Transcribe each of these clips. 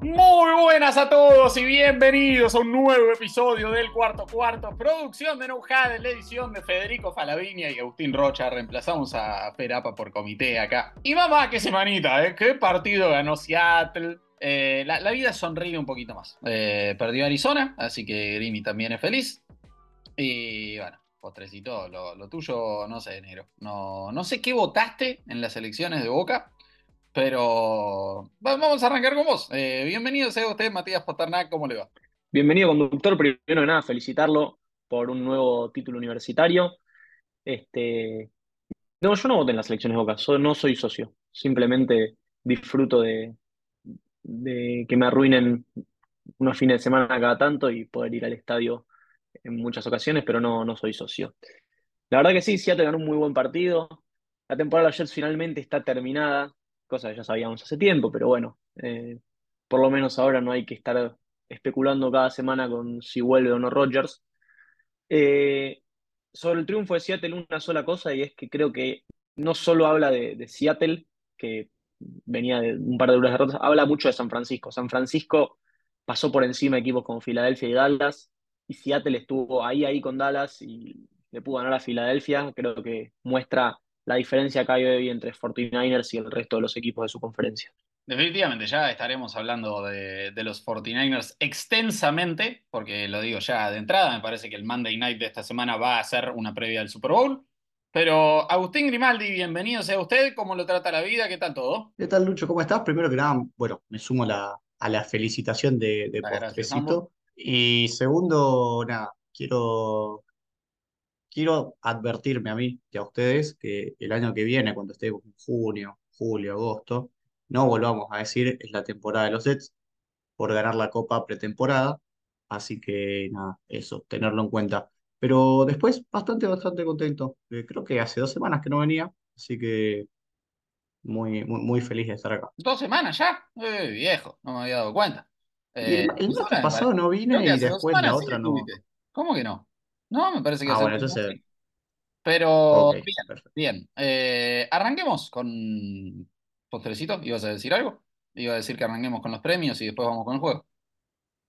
Muy buenas a todos y bienvenidos a un nuevo episodio del Cuarto Cuarto, producción de Nojada la edición de Federico Falavinia y Agustín Rocha. Reemplazamos a Perapa por comité acá. Y mamá, qué semanita, ¿eh? Qué partido ganó Seattle. Eh, la, vida sonríe un poquito más. Eh, perdió Arizona, así que Grimy también es feliz. Y bueno, postrecito, lo, tuyo, no sé, negro. No, no sé qué votaste en las elecciones de Boca. Pero vamos a arrancar con vos. Eh, bienvenido sea usted, Matías Paternak, ¿cómo le va? Bienvenido, conductor. Primero que nada, felicitarlo por un nuevo título universitario. Este, no, yo no voté en las elecciones de Boca, no soy socio. Simplemente disfruto de, de que me arruinen unos fines de semana cada tanto y poder ir al estadio en muchas ocasiones, pero no, no soy socio. La verdad que sí, Seattle ganó un muy buen partido. La temporada de Jets finalmente está terminada cosa que ya sabíamos hace tiempo, pero bueno, eh, por lo menos ahora no hay que estar especulando cada semana con si vuelve o no Rodgers. Eh, sobre el triunfo de Seattle, una sola cosa, y es que creo que no solo habla de, Seattle, que venía de un par de duras derrotas, habla mucho de San Francisco. San Francisco pasó por encima equipos como Filadelfia y Dallas, y Seattle estuvo ahí, ahí con Dallas y le pudo ganar a Filadelfia. Creo que muestra la diferencia que hay hoy entre 49ers y el resto de los equipos de su conferencia. Definitivamente, ya estaremos hablando de, los 49ers extensamente, porque lo digo ya de entrada, me parece que el Monday Night de esta semana va a ser una previa del Super Bowl. Pero Agustín Grimaldi, bienvenido sea usted, ¿cómo lo trata la vida? ¿Qué tal todo? ¿Qué tal, Lucho? ¿Cómo estás? Primero que nada, bueno, me sumo a la felicitación de, de postrecito. Y segundo, nada, quiero quiero advertirme a mí y a ustedes que el año que viene, cuando estemos en junio, julio, agosto, no volvamos a decir es la temporada de los Jets por ganar la Copa pretemporada. Así que nada, eso, tenerlo en cuenta. Pero después, bastante, bastante contento. Eh, creo que hace dos semanas que no venía, así que muy, muy, muy feliz de estar acá. ¿Dos semanas ya? Eh, viejo, no me había dado cuenta. El, eh, pasado no vine y después la otra no. ¿Cómo que no? No, me parece que Ah, bueno, entonces. Pero bien, bien. Eh, arranquemos con postrecito. ¿Ibas a decir algo? Iba a decir que arranquemos con los premios y después vamos con el juego.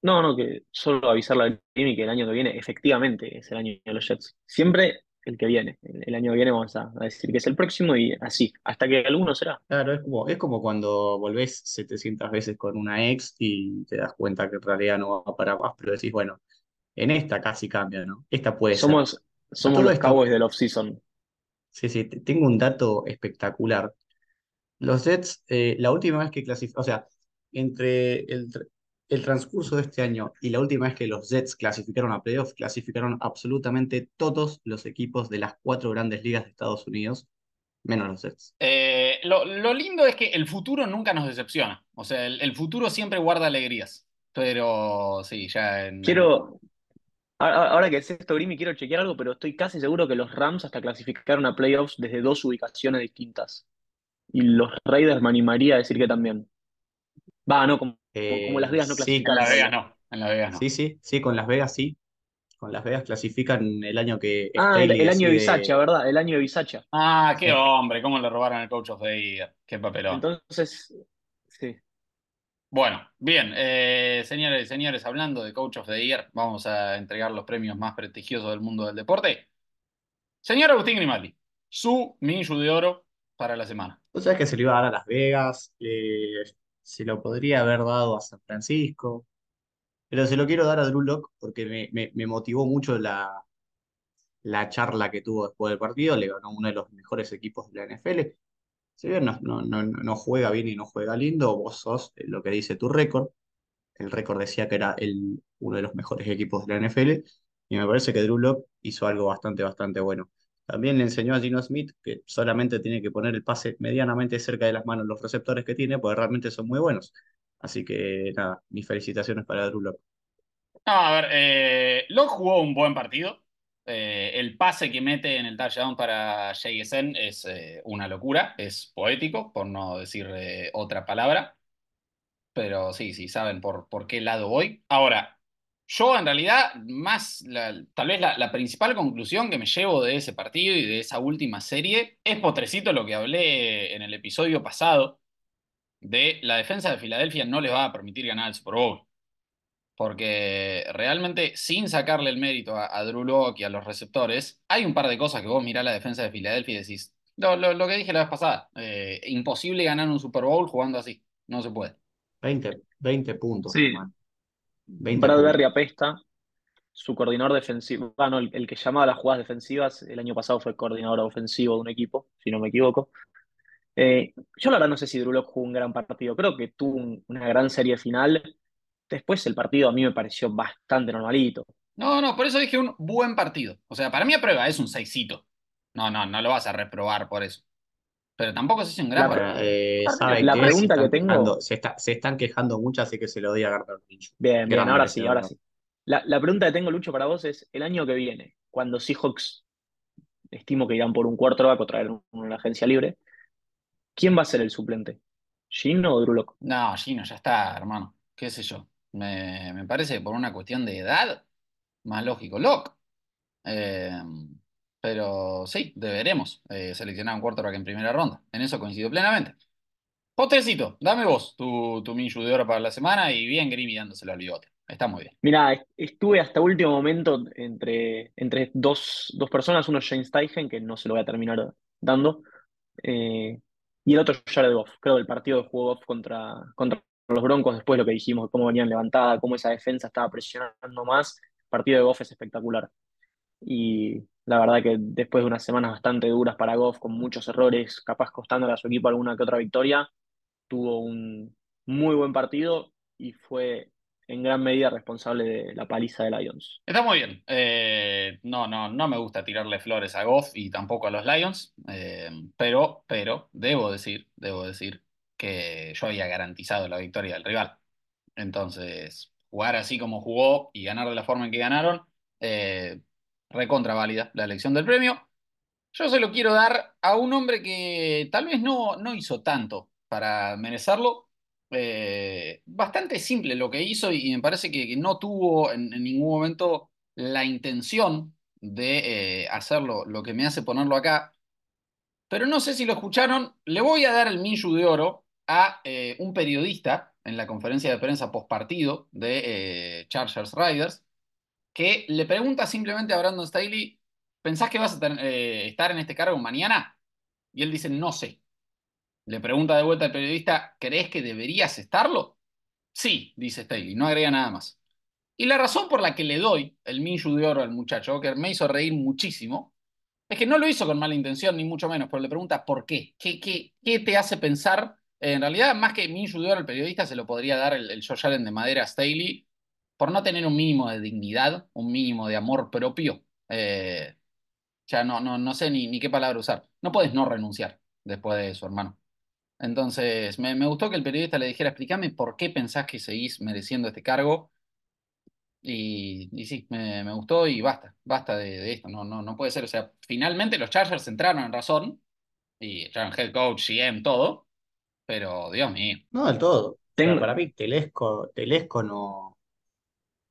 No, no, que solo avisarle a Jimmy que el año que viene efectivamente es el año de los Jets. Siempre el que viene. El, año que viene vamos a, decir que es el próximo y así, hasta que alguno será. Claro, es como, es como cuando volvés 700 veces con una ex y te das cuenta que en realidad no va para más, pero decís, bueno, en esta casi cambia, ¿no? Esta puede somos, ser. Somos los Cowboys del off-season. Sí, sí, tengo un dato espectacular. Los Jets, eh, la última vez que clasificaron, o sea, entre el, el transcurso de este año y la última vez que los Jets clasificaron a playoffs, clasificaron absolutamente todos los equipos de las cuatro grandes ligas de Estados Unidos, menos los Jets. Eh, lo, lindo es que el futuro nunca nos decepciona. O sea, el, futuro siempre guarda alegrías. Pero sí, ya en. Quiero, Ahora que es esto, Grimy, quiero chequear algo, pero estoy casi seguro que los Rams hasta clasificaron a playoffs desde dos ubicaciones distintas. Y los Raiders me animaría a decir que también. Va, no, como, Las Vegas no clasificaron. Sí, en Las Vegas no. En Las Vegas no. Sí, sí, sí, con Las Vegas sí. Con Las Vegas clasifican el año que. Ah, el, año de Bisacha, ¿verdad? El año de Bisacha. Ah, qué hombre, cómo le robaron el coach of the year. Qué papelón. Entonces, sí. Bueno, bien, eh, señores y señores, hablando de Coach of the Year, vamos a entregar los premios más prestigiosos del mundo del deporte. Señor Agustín Grimaldi, su Minju de oro para la semana. O sea que se lo iba a dar a Las Vegas, se lo podría haber dado a San Francisco, pero se lo quiero dar a Drew Locke porque me, motivó mucho la, la charla que tuvo después del partido, le ganó uno de los mejores equipos de la NFL si bien no, no, no, juega bien y no juega lindo, vos sos lo que dice tu récord. El récord decía que era el, uno de los mejores equipos de la NFL y me parece que Drew Locke hizo algo bastante, bastante bueno. También le enseñó a Gino Smith que solamente tiene que poner el pase medianamente cerca de las manos los receptores que tiene, porque realmente son muy buenos. Así que nada, mis felicitaciones para Drew Locke. a ver, eh, jugó un buen partido. Eh, el pase que mete en el touchdown para JSN es eh, una locura, es poético, por no decir eh, otra palabra. Pero sí, sí, saben por, por qué lado voy. Ahora, yo en realidad, más, tal vez la, principal conclusión que me llevo de ese partido y de esa última serie es potrecito lo que hablé en el episodio pasado de la defensa de Filadelfia no les va a permitir ganar el Super Bowl. Porque realmente, sin sacarle el mérito a, Drew Locke y a los receptores, hay un par de cosas que vos mirás la defensa de Filadelfia y decís, lo, lo, que dije la vez pasada, eh, imposible ganar un Super Bowl jugando así, no se puede. 20, 20 puntos. Sí. Brad Berry apesta. Su coordinador defensivo, bueno, el, que llamaba las jugadas defensivas, el año pasado fue coordinador ofensivo de un equipo, si no me equivoco. Eh, yo la verdad no sé si Drew Locke jugó un gran partido, creo que tuvo una gran serie final. Después el partido a mí me pareció bastante normalito. No, no, por eso dije un buen partido. O sea, para mí a prueba es un seisito. No, no, no lo vas a reprobar por eso. Pero tampoco se hizo un gran la, eh, la pregunta que tengo. se, están quejando mucho, así que se lo doy a Gardner Bien, bien, ahora sí, ahora sí. La, pregunta que tengo, Lucho, para vos es: el año que viene, cuando Seahawks estimo que irán por un cuarto va a traer una agencia libre, ¿quién va a ser el suplente? ¿Gino o Drew No, Gino ya está, hermano. ¿Qué sé yo? Me, parece que por una cuestión de edad, más lógico, Locke. Eh, pero sí, deberemos eh, seleccionar un quarterback en primera ronda. En eso coincido plenamente. Potecito, dame vos tu, tu Minju de oro para la semana y bien Grimy dándoselo al bigote. Está muy bien. Mira, estuve hasta último momento entre, entre dos, dos personas, uno James Steichen, que no se lo voy a terminar dando, eh, y el otro Jared Goff. Creo que el partido de juego Goff contra, contra los Broncos, después lo que dijimos, cómo venían levantada, cómo esa defensa estaba presionando más, el partido de Goff es espectacular. Y la verdad que después de unas semanas bastante duras para Goff, con muchos errores, capaz costándole a su equipo alguna que otra victoria, tuvo un muy buen partido y fue en gran medida responsable de la paliza de Lions. Está muy bien. Eh, no, no, no me gusta tirarle flores a Goff y tampoco a los Lions, eh, pero, pero debo decir, debo decir que yo había garantizado la victoria del rival. Entonces, jugar así como jugó y ganar de la forma en que ganaron, eh, recontra válida la elección del premio. Yo se lo quiero dar a un hombre que tal vez no, no hizo tanto para merecerlo. Eh, bastante simple lo que hizo y, me parece que, no tuvo en, ningún momento la intención de eh, hacerlo, lo que me hace ponerlo acá. Pero no sé si lo escucharon, le voy a dar el Minju de Oro a eh, un periodista en la conferencia de prensa post partido de Chargers Riders, que le pregunta simplemente a Brandon Staley, ¿pensás que vas a eh, estar en este cargo mañana? Y él dice, no sé. Le pregunta de vuelta al periodista, ¿crees que deberías estarlo? Sí, dice Staley, no agrega nada más. Y la razón por la que le doy el Minju de oro al muchacho, que me hizo reír muchísimo, es que no lo hizo con mala intención, ni mucho menos, pero le pregunta ¿por qué? ¿Qué, qué, te hace pensar? en realidad, más que Minju de oro al periodista, se lo podría dar el, el Allen de madera a Staley, por no tener un mínimo de dignidad, un mínimo de amor propio, eh, ya no, no, no sé ni, qué palabra usar. No puedes no renunciar después de eso, hermano. Entonces, me, gustó que el periodista le dijera, explícame por qué pensás que seguís mereciendo este cargo. Y, y sí, me, gustó y basta, basta de, esto, no, no, no puede ser. O sea, finalmente los Chargers entraron en razón y echaron head coach, GM, todo, pero Dios mío. No del todo. Para mí, Telesco, Telesco no,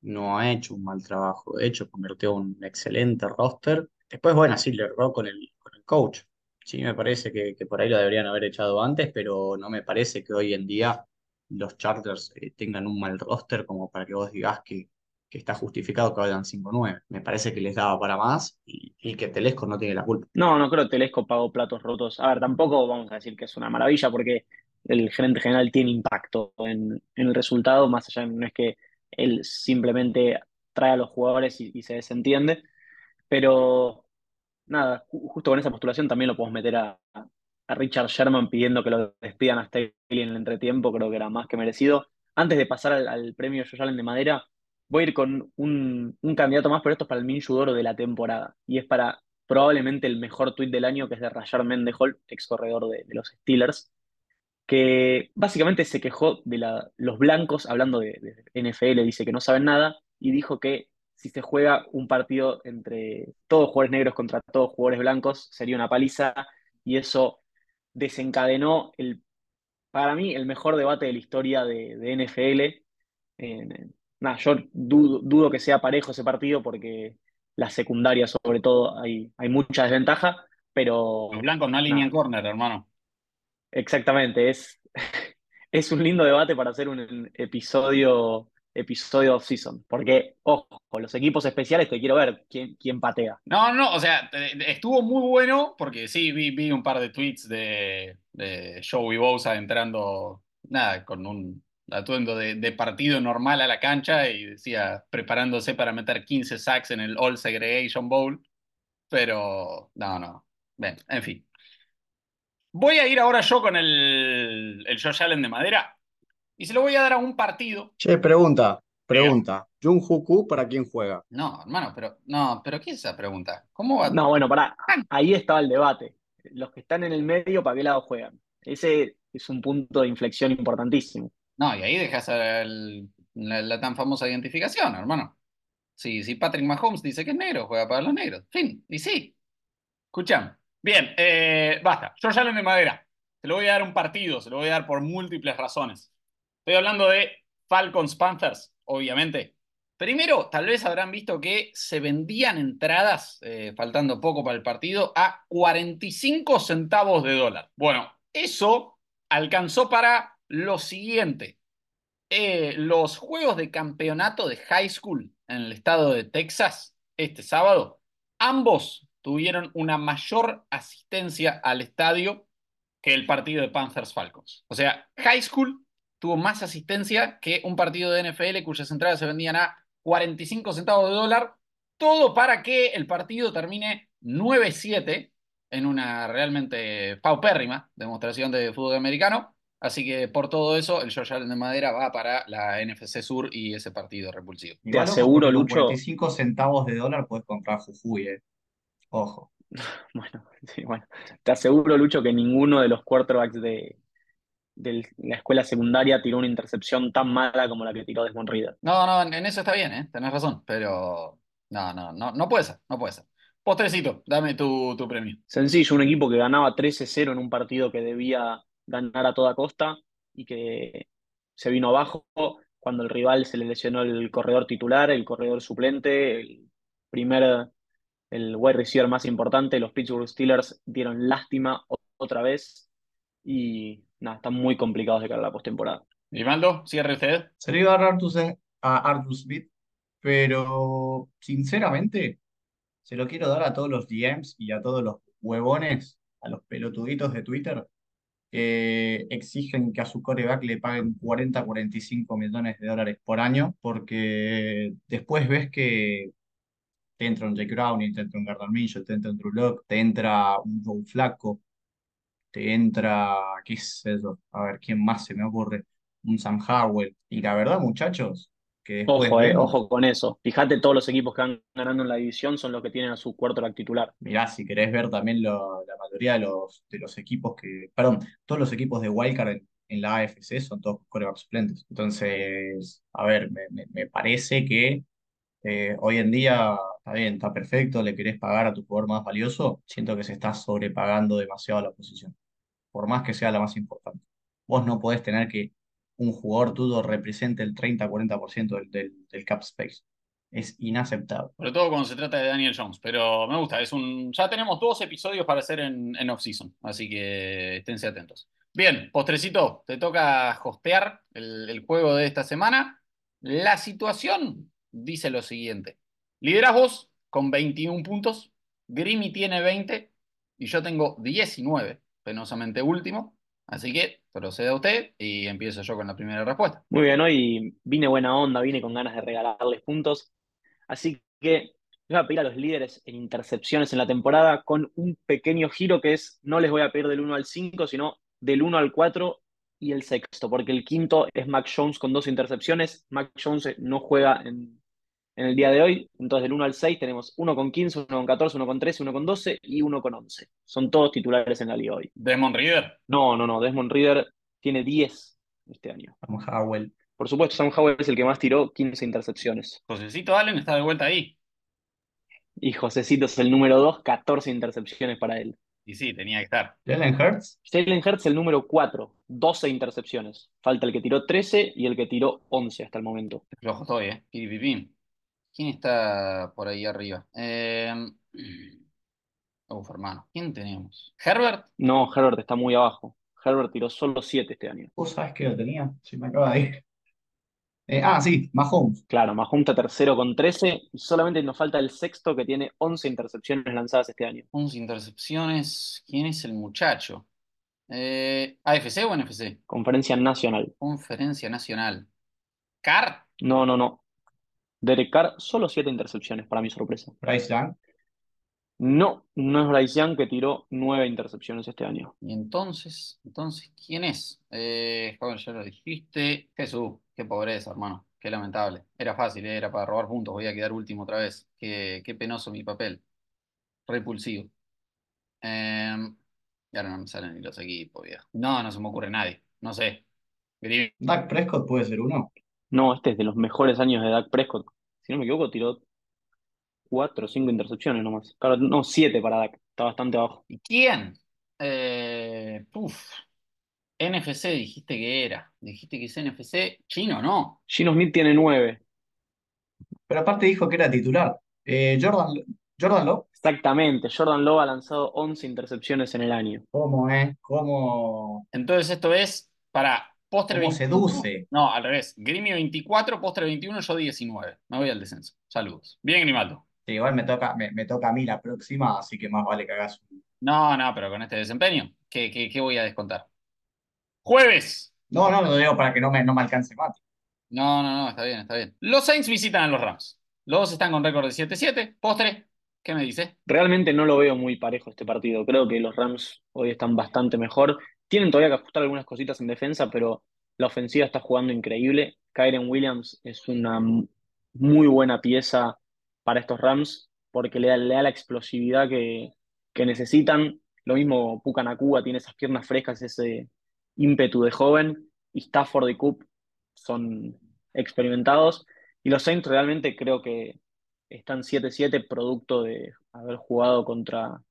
no ha hecho un mal trabajo. De hecho, convirtió un excelente roster. Después, bueno, sí, le erró con el, con el coach. Sí, me parece que, por ahí lo deberían haber echado antes, pero no me parece que hoy en día los Chargers eh, tengan un mal roster como para que vos digas que, que está justificado que vayan 5-9. Me parece que les daba para más y, que Telesco no tiene la culpa. No, no creo que Telesco pagó platos rotos. A ver, tampoco vamos a decir que es una maravilla porque el gerente general tiene impacto en, en el resultado, más allá no es que él simplemente trae a los jugadores y, se desentiende. Pero nada, justo con esa postulación también lo podemos meter a, Richard Sherman pidiendo que lo despidan a Staley en el entretiempo, creo que era más que merecido. Antes de pasar al, premio Josh de Madera, voy a ir con un, candidato más, pero esto es para el Minju Doro de la temporada. Y es para probablemente el mejor tuit del año, que es de Rayar Mendehol, ex corredor de los Steelers, que básicamente se quejó de los blancos, hablando de, NFL, dice que no saben nada, y dijo que si se juega un partido entre todos jugadores negros contra todos jugadores blancos, sería una paliza, y eso desencadenó el, para mí, el mejor debate de la historia de, NFL. nada, yo dudo, dudo que sea parejo ese partido porque la secundaria, sobre todo, hay, hay mucha desventaja, pero Los blancos no alinean corner, hermano. Exactamente, es, es un lindo debate para hacer un episodio, episodio off-season, porque, ojo, los equipos especiales te quiero ver quién, quién patea. No, no, o sea, estuvo muy bueno porque sí, vi, vi un par de tweets de, de Joey Bosa entrando, nada, con un atuendo de, partido normal a la cancha y decía preparándose para meter 15 sacks en el All Segregation Bowl, pero no, no, ven, en fin. Voy a ir ahora yo con el, el Josh Allen de madera y se lo voy a dar a un partido. Che, pregunta, pregunta. Jun Huku, ¿para quién juega? No, hermano, pero no, pero ¿qué es esa pregunta? ¿Cómo va? No, bueno, pará, ahí estaba el debate. Los que están en el medio, ¿para qué lado juegan? Ese es un punto de inflexión importantísimo. No, y ahí dejas el- la, la tan famosa identificación, hermano. Sí, si Patrick Mahomes dice que es negro, juega para los negros. Fin, y sí. Escuchame. Bien, eh, basta. George Allen de madera. Se lo voy a dar un partido, se lo voy a dar por múltiples razones. Estoy hablando de Falcons Panthers, obviamente. Primero, tal vez habrán visto que se vendían entradas, eh, faltando poco para el partido, a 45 centavos de dólar. Bueno, eso alcanzó para lo siguiente. Eh, los juegos de campeonato de high school en el estado de Texas este sábado, ambos tuvieron una mayor asistencia al estadio que el partido de Panthers Falcons. O sea, high school tuvo más asistencia que un partido de NFL cuyas entradas se vendían a 45 centavos de dólar, todo para que el partido termine 9-7 en una realmente paupérrima demostración de fútbol americano. Así que por todo eso, el George Allen de Madera va para la NFC Sur y ese partido repulsivo. Te aseguro, Lucho. 45 centavos de dólar puedes comprar Jujuy, eh. Ojo. Bueno, sí, bueno. Te aseguro, Lucho, que ninguno de los quarterbacks de, de la escuela secundaria tiró una intercepción tan mala como la que tiró Desmond Reader. No, no, en eso está bien, ¿eh? Tenés razón, pero no, no, no, no puede ser, no puede ser. Postrecito, dame tu, tu premio. Sencillo, un equipo que ganaba 13-0 en un partido que debía ganar a toda costa y que se vino abajo cuando el rival se le lesionó el corredor titular, el corredor suplente, el primer, el wide receiver más importante. Los Pittsburgh Steelers dieron lástima otra vez y nada, están muy complicados de cara a la postemporada. Grimaldo, cierre usted. Se lo iba a dar a Arthur Smith, pero sinceramente se lo quiero dar a todos los DMs y a todos los huevones, a los pelotuditos de Twitter, que exigen que a su coreback le paguen 40, 45 millones de dólares por año, porque después ves que te entra un Jake Browning, te entra un Gardner Minshew, te entra un Drew te entra un Joe Flacco, te entra, qué sé yo, a ver, ¿quién más se me ocurre? Un Sam Howell. Y la verdad, muchachos, que Ojo, eh, ojo con eso. Fíjate, todos los equipos que van ganando en la división son los que tienen a su quarterback titular. mirá, si querés ver también lo- la mayoría de los, de los equipos que, perdón, todos los equipos de Wildcard en, en la AFC son todos corebacks suplentes. Entonces, a ver, me, me- me parece que eh, hoy en día está bien, está perfecto, le querés pagar a tu jugador más valioso, siento que se está sobrepagando demasiado la posición, por más que sea la más importante. Vos no podés tener que un jugador tuyo represente el 30-40% del, del, del cap space. Es inaceptable. Sobre todo cuando se trata de Daniel Jones, pero me gusta, es un... Ya tenemos dos episodios para hacer en, en off-season, así que esténse atentos. Bien, postrecito, te toca hostear el juego de esta semana. La situación dice lo siguiente. Liderás vos con 21 puntos, Grimy tiene 20 y yo tengo 19, penosamente último. Así que proceda usted y empiezo yo con la primera respuesta. Muy bien, hoy vine buena onda, vine con ganas de regalarles puntos. Así que voy a pedir a los líderes en intercepciones en la temporada con un pequeño giro que es, no les voy a pedir del 1 al 5, sino del 1 al 4 y el sexto, porque el quinto es Mac Jones con dos intercepciones. Mac Jones no juega en, en el día de hoy, entonces del 1 al 6 tenemos uno con 15, uno con 14, uno con 13, uno con 12 y uno con 11. Son todos titulares en la liga hoy. Desmond Reader. No, no, no, Desmond Reader tiene 10 este año. Sam Howell. Por supuesto, Sam Howell es el que más tiró, 15 intercepciones. Josecito Allen está de vuelta ahí. Y Josecito es el número 2, 14 intercepciones para él. Y sí, tenía que estar. Jalen Hurts. Jalen Hurts el número 4, 12 intercepciones. Falta el que tiró 13 y el que tiró 11 hasta el momento. Flojo estoy, ¿eh? Piripipín. ¿Quién está por ahí arriba? Eh... Uf, hermano. ¿Quién tenemos? ¿Herbert? No, Herbert está muy abajo. Herbert tiró solo 7 este año. ¿Vos sabés que lo tenía? Se me acaba de ir. Eh, ah, sí, Mahomes. Claro, Mahomes está tercero con 13 y solamente nos falta el sexto que tiene 11 intercepciones lanzadas este año. 11 intercepciones. ¿Quién es el muchacho? Eh, ¿AFC o NFC? Conferencia Nacional. Conferencia Nacional. ¿Car? No, no, no. Derek Carr, solo 7 intercepciones, para mi sorpresa. Bryce Young. No, no es Bryce Young que tiró 9 intercepciones este año. Y entonces, entonces, ¿quién es? Eh, joven, ya lo dijiste. Jesús, qué pobreza, hermano. Qué lamentable. Era fácil, eh, era para robar puntos. Voy a quedar último otra vez. Qué, qué penoso mi papel. Repulsivo. Eh, y ahora no me salen ni los equipos, viejo. No, no se me ocurre nadie. No sé. Dak Prescott puede ser uno. No, este es de los mejores años de Dak Prescott. Si no me equivoco, tiró 4 o 5 intercepciones nomás. Claro, no, 7 para Dak. Está bastante abajo. ¿Y quién? Eh, uf. NFC dijiste que era. Dijiste que es NFC chino, ¿no? Gino Smith tiene 9. Pero aparte dijo que era titular. Eh, Jordan, Jordan Love. Exactamente. Jordan Love ha lanzado 11 intercepciones en el año. ¿Cómo, eh? ¿Cómo, Entonces esto es para postre cómo 21. seduce? No, al revés. Grimi 24, postre 21, yo 19. Me voy al descenso. Saludos. Bien, Grimaldo. Sí, igual me toca, me, me toca a mí la próxima, así que más vale que hagas un... No, no, pero con este desempeño, ¿qué, qué, qué voy a descontar? Jueves. No, no, lo digo para que no me, no me alcance Mati. No, no, no, está bien, está bien. Los Saints visitan a los Rams. Los dos están con récord de 7-7. Postre, ¿qué me dice? Realmente no lo veo muy parejo este partido. Creo que los Rams hoy están bastante mejor. Tienen todavía que ajustar algunas cositas en defensa, pero la ofensiva está jugando increíble. Kyren Williams es una muy buena pieza para estos Rams porque le da, la explosividad que, necesitan. Lo mismo Puka Nacua tiene esas piernas frescas, ese ímpetu de joven. Y Stafford y Coop son experimentados. Y los Saints realmente creo que están 7-7 producto de haber jugado contra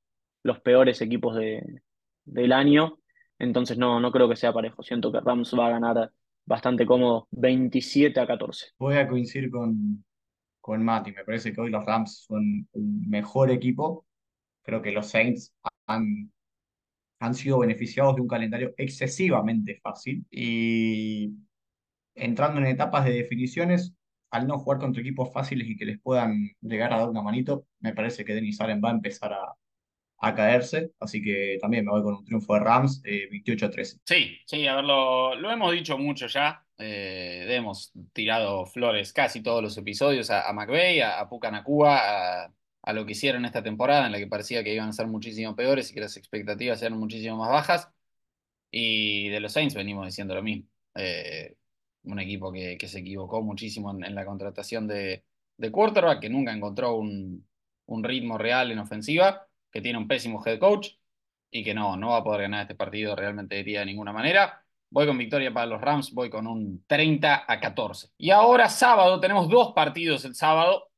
los peores equipos de, del año. Entonces no, no creo que sea parejo. Siento que Rams va a ganar bastante cómodo 27 a 14. Voy a coincidir con, con Mati. Me parece que hoy los Rams son un mejor equipo. Creo que los Saints han, han sido beneficiados de un calendario excesivamente fácil y entrando en etapas de definiciones, al no jugar contra equipos fáciles y que les puedan llegar a dar una manito, me parece que Denis Allen va a empezar a, a caerse. Así que también me voy con un triunfo de Rams, eh, 28 a 13. Sí, sí, a ver, lo, hemos dicho mucho ya. Eh, hemos tirado flores casi todos los episodios a, McVay, a, a Puka Nacua, a, a lo que hicieron esta temporada, en la que parecía que iban a ser muchísimo peores y que las expectativas eran muchísimo más bajas. Y de los Saints venimos diciendo lo mismo. Eh, un equipo que, que se equivocó muchísimo en, en la contratación de, de quarterback, que nunca encontró un, un ritmo real en ofensiva, que tiene un pésimo head coach y que no, no va a poder ganar este partido realmente diría de ninguna manera. Voy con victoria para los Rams, voy con un 30 a 14. Y ahora sábado, tenemos dos partidos el sábado.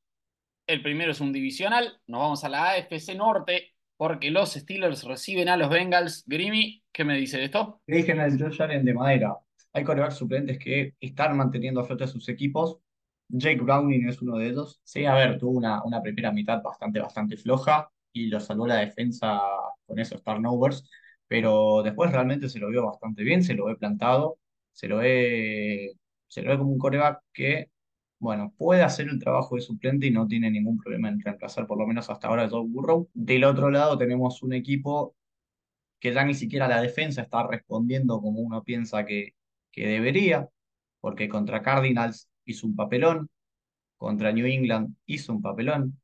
El primero es un divisional, nos vamos a la AFC Norte porque los Steelers reciben a los Bengals. Grimy, ¿qué me dice de esto? Le dije en el Allen de madera. Hay corebacks suplentes que están manteniendo a flote a sus equipos. Jake Browning es uno de ellos. Sí, a ver, tuvo una, una primera mitad bastante, bastante floja y lo salvó la defensa con esos turnovers, pero después realmente se lo vio bastante bien, se lo ve plantado, se lo ve, se lo ve como un coreback que, bueno, puede hacer el trabajo de suplente y no tiene ningún problema en reemplazar por lo menos hasta ahora a Joe Burrow. Del otro lado tenemos un equipo que ya ni siquiera la defensa está respondiendo como uno piensa que, que debería, porque contra Cardinals hizo un papelón, contra New England hizo un papelón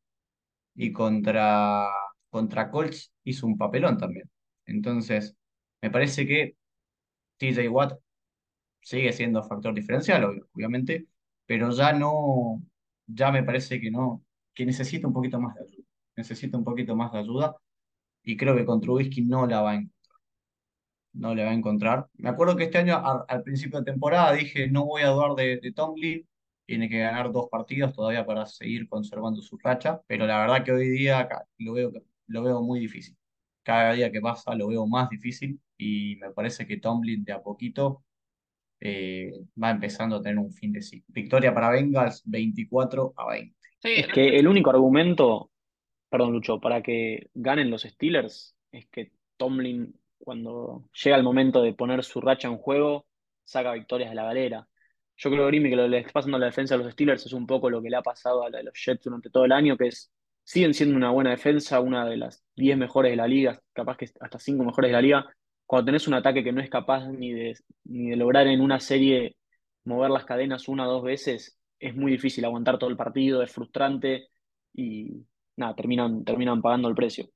y contra, contra Colts hizo un papelón también. Entonces, me parece que TJ Watt sigue siendo factor diferencial, ob- obviamente, pero ya no, ya me parece que no, que necesita un poquito más de ayuda. Necesita un poquito más de ayuda y creo que con Trubisky no la va a encontrar. No le va a encontrar. Me acuerdo que este año, al principio de temporada, dije no voy a dudar de, de Tomlin. Tiene que ganar dos partidos todavía para seguir conservando su racha, pero la verdad que hoy día acá lo veo, lo veo muy difícil. cada día que pasa lo veo más difícil y me parece que Tomlin de a poquito eh, va empezando a tener un fin de ciclo. Victoria para Bengals 24 a 20. Es que el único argumento, perdón Lucho, para que ganen los Steelers es que Tomlin, cuando llega el momento de poner su racha en juego, saca victorias de la galera. Yo creo, que lo que le está pasando a la defensa de los Steelers es un poco lo que le ha pasado a los Jets durante todo el año, que es siguen siendo una buena defensa, una de las 10 mejores de la liga, capaz que hasta 5 mejores de la liga. Cuando tenés un ataque que no es capaz ni de, ni de lograr en una serie mover las cadenas una o dos veces, es muy difícil aguantar todo el partido, es frustrante y nada, terminan, terminan pagando el precio.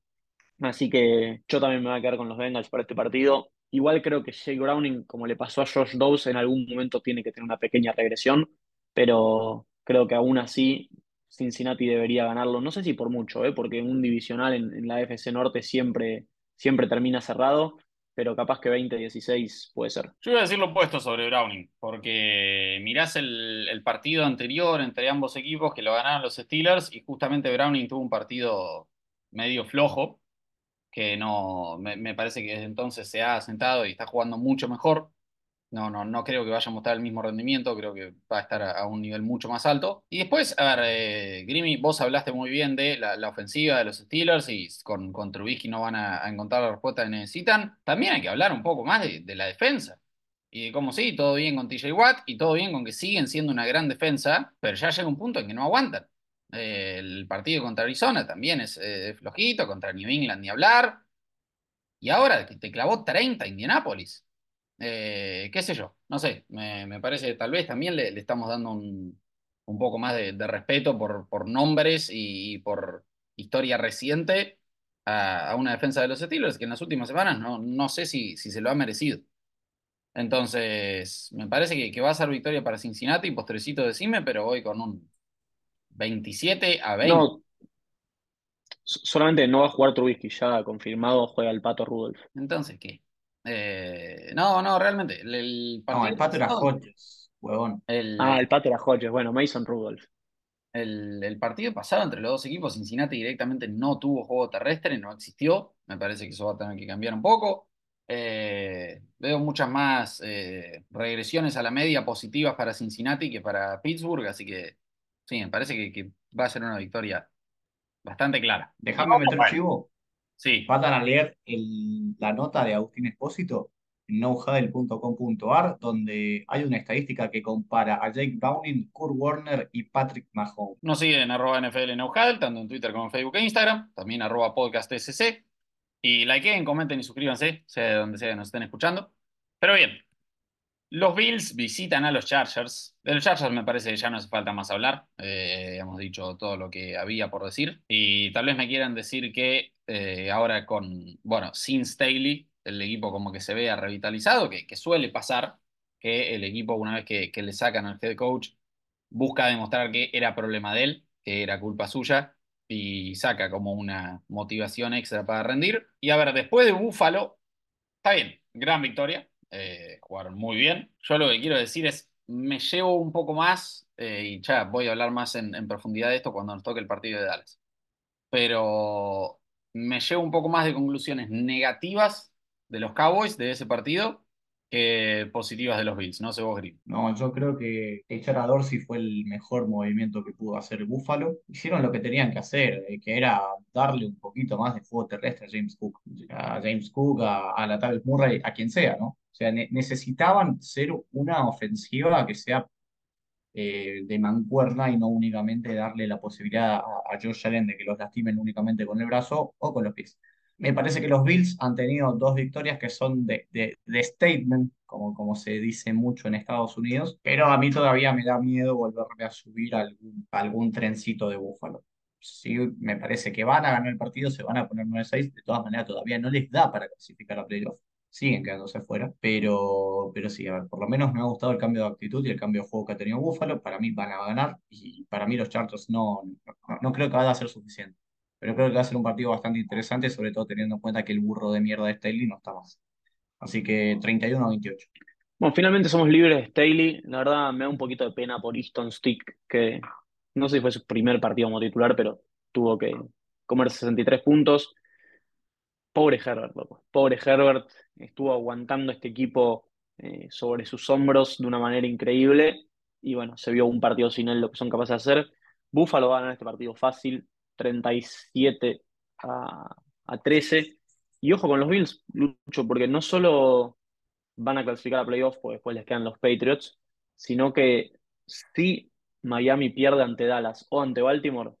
Así que yo también me voy a quedar con los Bengals para este partido. Igual creo que Jay Browning, como le pasó a Josh Dobbs, en algún momento tiene que tener una pequeña regresión, pero creo que aún así Cincinnati debería ganarlo. No sé si por mucho, ¿eh? porque un divisional en, la FC Norte siempre, siempre termina cerrado, pero capaz que 20-16 puede ser. Yo voy a decir lo opuesto sobre Browning, porque mirás el, partido anterior entre ambos equipos que lo ganaron los Steelers y justamente Browning tuvo un partido medio flojo, que no, me, parece que desde entonces se ha sentado y está jugando mucho mejor. No, no, no creo que vaya a mostrar el mismo rendimiento, creo que va a estar a, un nivel mucho más alto. Y después, a ver, eh, vos hablaste muy bien de la, ofensiva de los Steelers y con, con Trubisky no van a, encontrar la respuesta que necesitan. También hay que hablar un poco más de, la defensa. Y de cómo sí, todo bien con TJ Watt y todo bien con que siguen siendo una gran defensa, pero ya llega un punto en que no aguantan. Eh, el partido contra Arizona también es eh, flojito, contra New England ni hablar. Y ahora te clavó 30 Indianapolis. Eh, qué sé yo, no sé, me, parece que tal vez también le, estamos dando un, poco más de, respeto por, por, nombres y, por historia reciente a, una defensa de los Steelers que en las últimas semanas no, no sé si, si se lo ha merecido. Entonces, me parece que, va a ser victoria para Cincinnati, postrecito decime, pero voy con un 27 a 20. No, solamente no va a jugar Trubisky, ya confirmado juega el Pato Rudolph. Entonces, ¿qué? Eh, no, no, realmente. El, no, el pato era Hodges, huevón. ah, el pato era Hodges, bueno, Mason Rudolph. El, partido pasado entre los dos equipos, Cincinnati directamente no tuvo juego terrestre, no existió. Me parece que eso va a tener que cambiar un poco. Eh, veo muchas más eh, regresiones a la media positivas para Cincinnati que para Pittsburgh, así que sí, me parece que, va a ser una victoria bastante clara. Déjame meter chivo. Sí. Vayan a leer la nota de Agustín Espósito en donde hay una estadística que compara a Jake Browning, Kurt Warner y Patrick Mahomes. Nos siguen en arroba NFL tanto en Twitter como en Facebook e Instagram, también arroba podcast SC. Y likeen, comenten y suscríbanse, sea de donde sea que nos estén escuchando. Pero bien, los Bills visitan a los Chargers. De los Chargers me parece que ya no hace falta más hablar. Eh, hemos dicho todo lo que había por decir. Y tal vez me quieran decir que eh, ahora con, bueno, sin Staley, el equipo como que se vea revitalizado, que, suele pasar, que el equipo una vez que, le sacan al head coach busca demostrar que era problema de él, que era culpa suya, y saca como una motivación extra para rendir. Y a ver, después de Búfalo, está bien, gran victoria, eh, jugaron muy bien. Yo lo que quiero decir es, me llevo un poco más, eh, y ya voy a hablar más en, profundidad de esto cuando nos toque el partido de Dallas, pero me llevo un poco más de conclusiones negativas de los Cowboys de ese partido que positivas de los Bills. No sé vos, Green. No, yo creo que echar a Dorsey fue el mejor movimiento que pudo hacer Buffalo. Hicieron lo que tenían que hacer, eh, que era darle un poquito más de fuego terrestre a James Cook. A James Cook, a, a la Murray, a quien sea, ¿no? O sea, necesitaban ser una ofensiva que sea eh, de mancuerna y no únicamente darle la posibilidad a, a Josh Allen de que los lastimen únicamente con el brazo o con los pies. Me parece que los Bills han tenido dos victorias que son de, statement, como, se dice mucho en Estados Unidos, pero a mí todavía me da miedo volverme a subir algún, trencito de Búfalo. Sí, me parece que van a ganar el partido, se van a poner 9-6, de todas maneras todavía no les da para clasificar a playoff siguen quedándose fuera, pero, pero sí, a ver, por lo menos me ha gustado el cambio de actitud y el cambio de juego que ha tenido Búfalo, para mí van a ganar y para mí los Chargers no, no, creo que vaya a ser suficiente, pero creo que va a ser un partido bastante interesante, sobre todo teniendo en cuenta que el burro de mierda de Staley no está más. Así que 31 a 28. Bueno, finalmente somos libres de Staley. La verdad me da un poquito de pena por Easton Stick, que no sé si fue su primer partido como titular, pero tuvo que comer 63 puntos. Pobre Herbert. Pobre Herbert. Estuvo aguantando este equipo eh, sobre sus hombros de una manera increíble. Y bueno, se vio un partido sin él lo que son capaces de hacer. Buffalo va a ganar este partido fácil, 37 a, a 13. Y ojo con los Bills, Lucho, porque no solo van a clasificar a playoffs, porque después les quedan los Patriots, sino que si Miami pierde ante Dallas o ante Baltimore,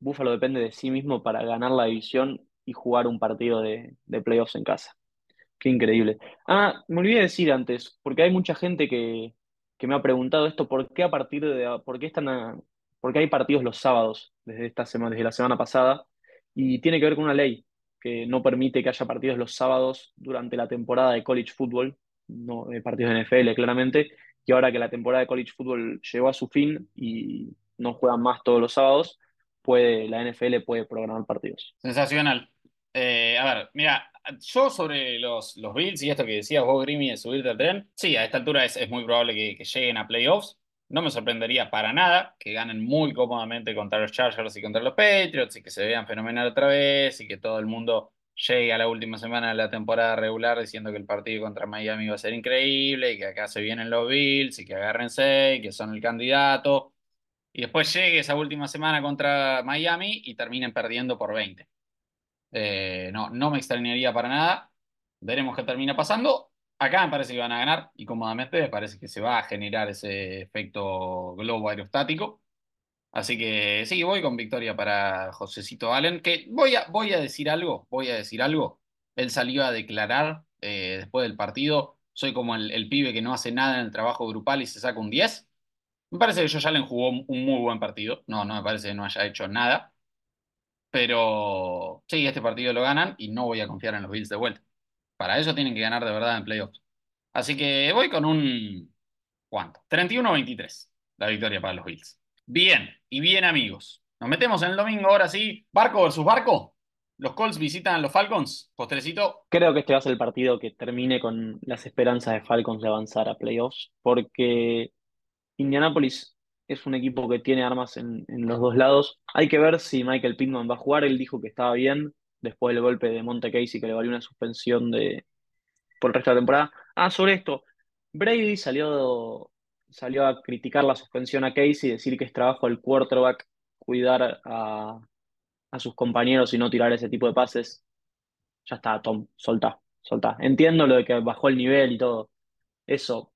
Buffalo depende de sí mismo para ganar la división y jugar un partido de, de playoffs en casa. Qué increíble. Ah, me olvidé decir antes, porque hay mucha gente que, que me ha preguntado esto, ¿por qué a partir de, por qué están a- por qué hay partidos los sábados desde esta semana, desde la semana pasada? Y tiene que ver con una ley que no permite que haya partidos los sábados durante la temporada de college football, no partidos de NFL claramente, y ahora que la temporada de college football llegó a su fin y no juegan más todos los sábados, puede, la NFL puede programar partidos. Sensacional. Eh, a ver, mira, yo sobre los, los Bills y esto que decías vos, Grimy, de subirte al tren, sí, a esta altura es, es muy probable que, que lleguen a playoffs. No me sorprendería para nada que ganen muy cómodamente contra los Chargers y contra los Patriots y que se vean fenomenal otra vez y que todo el mundo llegue a la última semana de la temporada regular diciendo que el partido contra Miami va a ser increíble y que acá se vienen los Bills y que agárrense y que son el candidato. Y después llegue esa última semana contra Miami y terminen perdiendo por 20. Eh, no, no me extrañaría para nada. Veremos qué termina pasando. Acá me parece que van a ganar y cómodamente me parece que se va a generar ese efecto globo aerostático. Así que sí, voy con victoria para Josecito Allen, que voy a, voy a decir algo, voy a decir algo. Él salió a declarar eh, después del partido, soy como el, pibe que no hace nada en el trabajo grupal y se saca un 10. Me parece que Josh Allen jugó un muy buen partido. No, no me parece que no haya hecho nada. Pero sí, este partido lo ganan y no voy a confiar en los Bills de vuelta. Para eso tienen que ganar de verdad en playoffs. Así que voy con un... ¿Cuánto? 31-23 la victoria para los Bills. Bien, y bien amigos. Nos metemos en el domingo ahora sí. Barco versus Barco. Los Colts visitan a los Falcons. Postrecito. Creo que este va a ser el partido que termine con las esperanzas de Falcons de avanzar a playoffs, porque Indianapolis es un equipo que tiene armas en, en los dos lados. Hay que ver si Michael Pittman va a jugar. Él dijo que estaba bien después del golpe de Monte Casey que le valió una suspensión de, por el resto de la temporada. Ah, sobre esto, Brady salió, salió a criticar la suspensión a Casey, decir que es trabajo del quarterback cuidar a, a sus compañeros y no tirar ese tipo de pases. Ya está, Tom, soltá, soltá. Entiendo lo de que bajó el nivel y todo. Eso,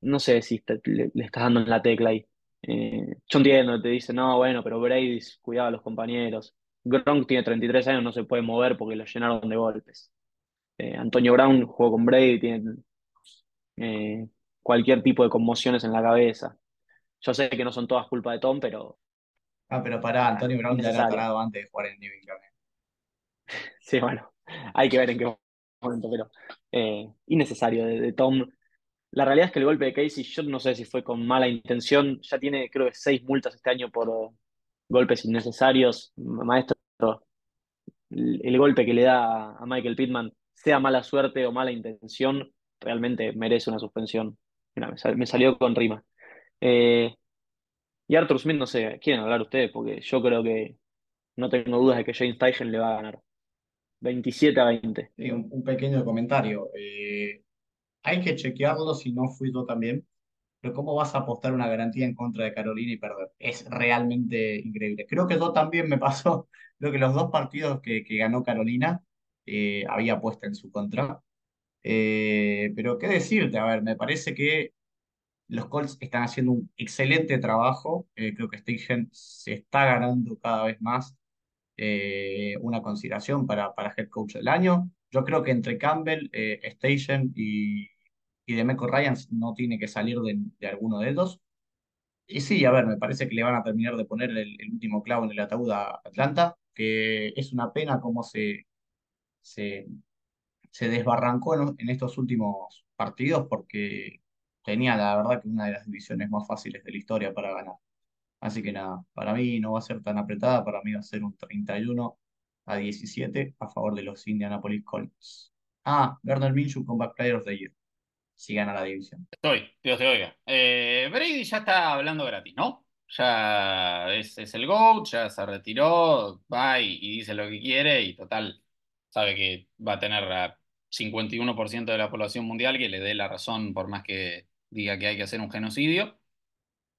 no sé, si le, le estás dando en la tecla ahí. Eh, yo entiendo, te dice, no, bueno, pero Brady cuidaba a los compañeros. Gronk tiene 33 años, no se puede mover porque lo llenaron de golpes. Eh, Antonio Brown jugó con Brady, tiene eh, cualquier tipo de conmociones en la cabeza. Yo sé que no son todas culpa de Tom, pero Ah, pero pará, Antonio Brown ya era innecesario. tarado antes de jugar en New England. Sí, bueno, hay que ver en qué momento, pero eh, innecesario de, de Tom. La realidad es que el golpe de Casey, yo no sé si fue con mala intención, ya tiene creo que seis multas este año por eh, golpes innecesarios. Maestro, el, golpe que le da a Michael Pittman, sea mala suerte o mala intención, realmente merece una suspensión. Me, sal- me salió con rima. Eh, y Arthur Smith, no sé, quieren hablar ustedes, porque yo creo que no tengo dudas de que James Tyson le va a ganar. 27 a 20. Sí, un, un pequeño comentario. Eh, hay que chequearlo si no fui yo también, pero ¿cómo vas a apostar una garantía en contra de Carolina y perder? Es realmente increíble. Creo que yo también me pasó, creo que los dos partidos que, que ganó Carolina eh, había apuesta en su contra. Eh, pero qué decirte, a ver, me parece que los Colts están haciendo un excelente trabajo. Eh, creo que Steichen se está ganando cada vez más una consideración para, para Head Coach del año. Yo creo que entre Campbell, eh, Station y, y Demeco Ryans no tiene que salir de, alguno de ellos. Y sí, a ver, me parece que le van a terminar de poner el, último clavo en el ataúd a Atlanta, que es una pena cómo se, se, se desbarrancó en, estos últimos partidos porque tenía la verdad que una de las divisiones más fáciles de la historia para ganar. Así que nada, para mí no va a ser tan apretada, para mí va a ser un 31 a 17 a favor de los Indianapolis Colts. Ah, Gardner Minshew Comeback Player of the Year, si gana la división. Estoy, Dios te oiga. Eh, Brady ya está hablando gratis, ¿no? Ya es, el GOAT, ya se retiró, va y, y dice lo que quiere y total, sabe que va a tener a 51% de la población mundial que le dé la razón por más que diga que hay que hacer un genocidio.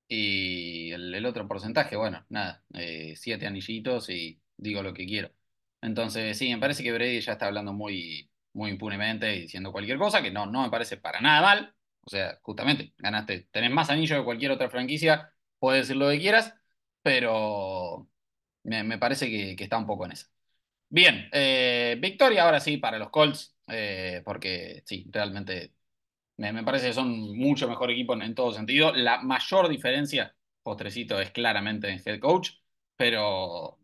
Y el, otro porcentaje, bueno, nada, eh, siete anillitos y digo lo que quiero. Entonces, sí, me parece que Brady ya está hablando muy, muy impunemente y diciendo cualquier cosa, que no, no me parece para nada mal. O sea, justamente, ganaste, tenés más anillos que cualquier otra franquicia, puedes decir lo que quieras, pero me, parece que, está un poco en eso. Bien, eh, victoria ahora sí para los Colts, eh, porque sí, realmente me, parece que son mucho mejor equipo en, todo sentido. La mayor diferencia, postrecito, es claramente en head coach, pero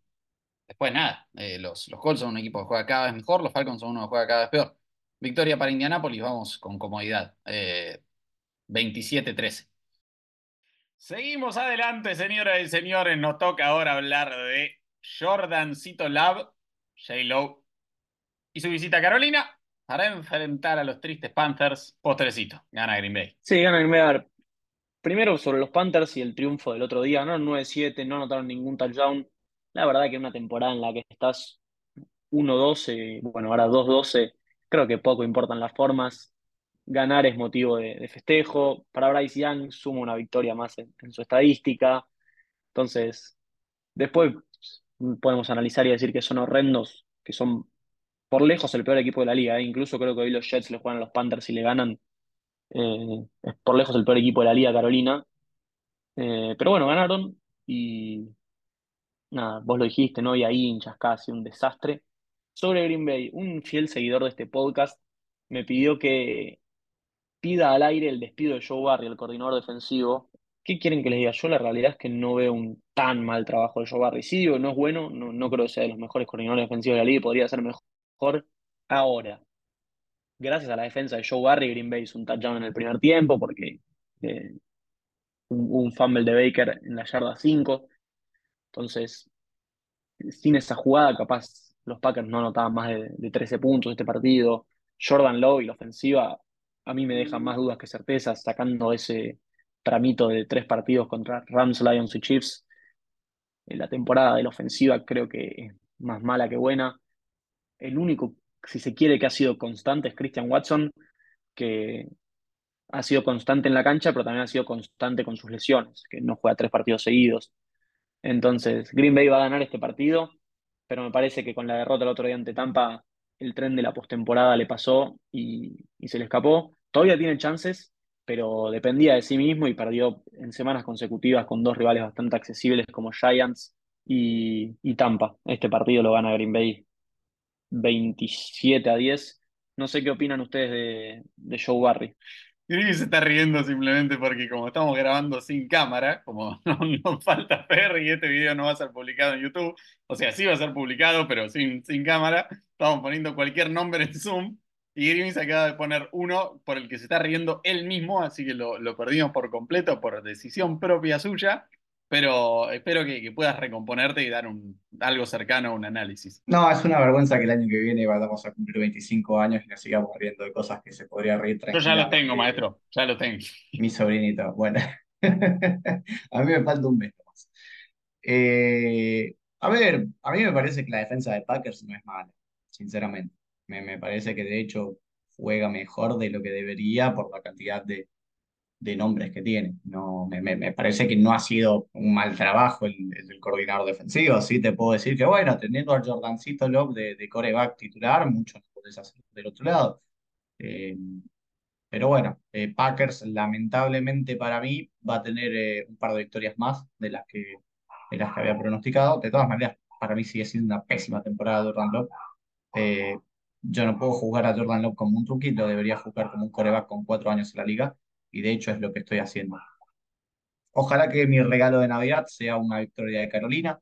después nada. Eh, los, los Colts son un equipo que juega cada vez mejor, los Falcons son uno que juega cada vez peor. Victoria para Indianapolis, vamos con comodidad. 27-13. Eh, Seguimos adelante, señoras y señores. Nos toca ahora hablar de Jordancito Love, J-Lo y su visita a Carolina para enfrentar a los tristes Panthers. Postrecito, gana Green Bay. Sí, gana Green Bay. Primero sobre los Panthers y el triunfo del otro día, ¿no? 9-7, no anotaron ningún touchdown. La verdad que una temporada en la que estás 1-12, bueno, ahora 2-12, creo que poco importan las formas. Ganar es motivo de, festejo. Para Bryce Young suma una victoria más en, su estadística. Entonces, después podemos analizar y decir que son horrendos, que son por lejos el peor equipo de la liga. ¿eh? Incluso creo que hoy los Jets le juegan a los Panthers y le ganan. Eh, es por lejos el peor equipo de la liga, Carolina. Eh, pero bueno, ganaron y nada, vos lo dijiste, no había hinchas casi, un desastre. Sobre Green Bay, un fiel seguidor de este podcast me pidió que pida al aire el despido de Joe Barry, el coordinador defensivo. ¿Qué quieren que les diga? Yo la realidad es que no veo un tan mal trabajo de Joe Barry. Sí digo, no es bueno, no, no creo que sea de los mejores coordinadores defensivos de la liga, podría ser mejor ahora. Gracias a la defensa de Joe Barry, Green Bay hizo un touchdown en el primer tiempo porque eh, un, fumble de Baker en la yarda 5. Entonces, sin esa jugada, capaz los Packers no anotaban más de, 13 puntos este partido. Jordan Lowe y la ofensiva a mí me dejan más dudas que certezas, sacando ese tramito de tres partidos contra Rams, Lions y Chiefs. En la temporada de la ofensiva creo que es más mala que buena el único, si se quiere, que ha sido constante es Christian Watson, que ha sido constante en la cancha, pero también ha sido constante con sus lesiones, que no juega tres partidos seguidos. Entonces, Green Bay va a ganar este partido, pero me parece que con la derrota el otro día ante Tampa, el tren de la postemporada le pasó y, se le escapó. Todavía tiene chances, pero dependía de sí mismo y perdió en semanas consecutivas con dos rivales bastante accesibles como Giants y, Tampa. Este partido lo gana Green Bay 27 a 10. No sé qué opinan ustedes de, de Joe Barry. Que se está riendo simplemente porque como estamos grabando sin cámara, como no, falta Ferry y este video no va a ser publicado en YouTube, o sea, sí va a ser publicado, pero sin, sin cámara, estamos poniendo cualquier nombre en Zoom y Grimmie se acaba de poner uno por el que se está riendo él mismo, así que lo, lo perdimos por completo por decisión propia suya pero espero que, puedas recomponerte y dar un, algo cercano a un análisis. No, es una vergüenza que el año que viene vamos a cumplir 25 años y nos sigamos riendo de cosas que se podría reír Yo ya lo tengo, maestro, ya lo tengo. Mi sobrinito, bueno. a mí me falta un mes más. Eh, a ver, a mí me parece que la defensa de Packers no es mala, sinceramente. Me, me parece que de hecho juega mejor de lo que debería por la cantidad de, de nombres que tiene. No, me, parece que no ha sido un mal trabajo el, coordinador defensivo. Sí te puedo decir que, bueno, teniendo al Jordancito Love de, de coreback titular, mucho no podés hacer del otro lado. Eh, pero bueno, eh, Packers lamentablemente para mí va a tener eh, un par de victorias más de las que, de las que había pronosticado. De todas maneras, para mí sigue siendo una pésima temporada de Jordan Love. yo no puedo jugar a Jordan Love como un truquito, debería jugar como un coreback con cuatro años en la liga y de hecho es lo que estoy haciendo. Ojalá que mi regalo de Navidad sea una victoria de Carolina,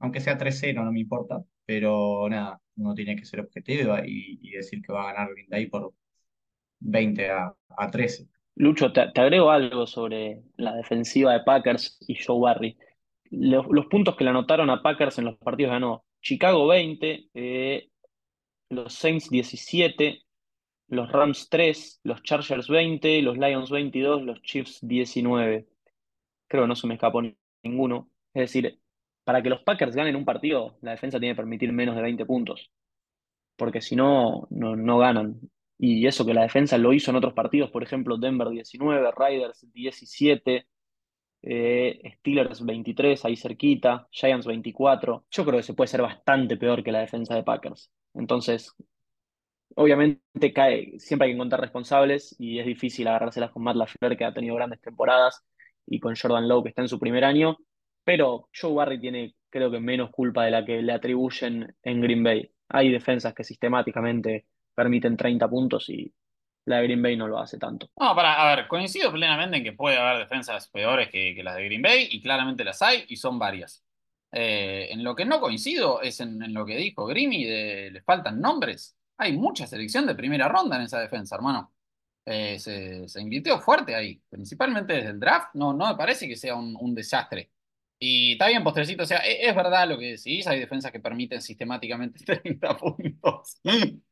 aunque sea 3-0, no me importa, pero nada, uno tiene que ser objetivo y, decir que va a ganar Green Day por 20 a, 13. Lucho, te, agrego algo sobre la defensiva de Packers y Joe Barry. Los, puntos que le anotaron a Packers en los partidos ganó Chicago 20, eh, los Saints 17, los Rams 3, los Chargers 20, los Lions 22, los Chiefs 19. Creo que no se me escapó ninguno. Es decir, para que los Packers ganen un partido, la defensa tiene que permitir menos de 20 puntos. porque si no, no, ganan. Y eso que la defensa lo hizo en otros partidos, por ejemplo, Denver 19, Riders 17, eh, Steelers 23, ahí cerquita, Giants 24. Yo creo que se puede ser bastante peor que la defensa de Packers. Entonces, obviamente cae, siempre hay que encontrar responsables y es difícil agarrárselas con Matt LaFleur, que ha tenido grandes temporadas, y con Jordan Lowe, que está en su primer año. Pero Joe Barry tiene, creo que, menos culpa de la que le atribuyen en Green Bay. Hay defensas que sistemáticamente permiten 30 puntos y la de Green Bay no lo hace tanto. No, para, a ver, coincido plenamente en que puede haber defensas peores que, que las de Green Bay y claramente las hay y son varias. Eh, en lo que no coincido es en, en lo que dijo Grimy, de le faltan nombres. Hay mucha selección de primera ronda en esa defensa, hermano. Eh, se, se invirtió fuerte ahí, principalmente desde el draft. No, no me parece que sea un, un desastre. Y está bien, postrecito, o sea, es, es verdad lo que decís, hay defensas que permiten sistemáticamente 30 puntos.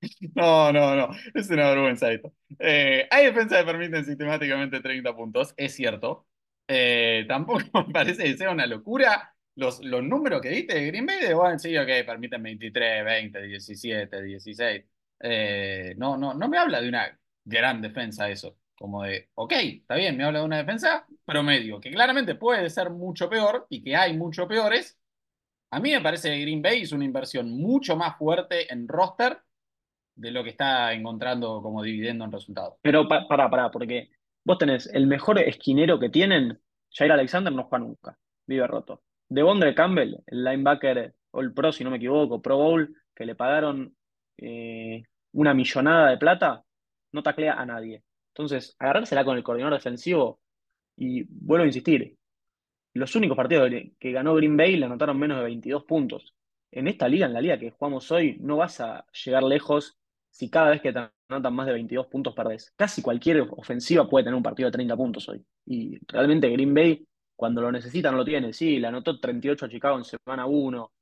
No, no, no, es una vergüenza esto. Eh, hay defensas que permiten sistemáticamente 30 puntos, es cierto. Eh, tampoco me parece que sea una locura los, los números que diste de Green Bay, de bueno, sí, ok, permiten 23, 20, 17, 16. Eh, no, no, no me habla de una gran defensa eso. Como de, ok, está bien, me habla de una defensa promedio, que claramente puede ser mucho peor y que hay mucho peores. A mí me parece que Green Bay es una inversión mucho más fuerte en roster de lo que está encontrando como dividendo en resultados. Pero pa- pará, pará, porque vos tenés el mejor esquinero que tienen, Jair Alexander no juega nunca, vive roto. Devondre Campbell, el linebacker All Pro, si no me equivoco, Pro Bowl, que le pagaron eh, una millonada de plata, no taclea a nadie. Entonces, agarrársela con el coordinador defensivo y vuelvo a insistir, los únicos partidos que ganó Green Bay le anotaron menos de 22 puntos. En esta liga, en la liga que jugamos hoy, no vas a llegar lejos si cada vez que te anotan más de 22 puntos perdés. Casi cualquier ofensiva puede tener un partido de 30 puntos hoy. Y realmente Green Bay, cuando lo necesita, no lo tiene. Sí, le anotó 38 a Chicago en semana 1.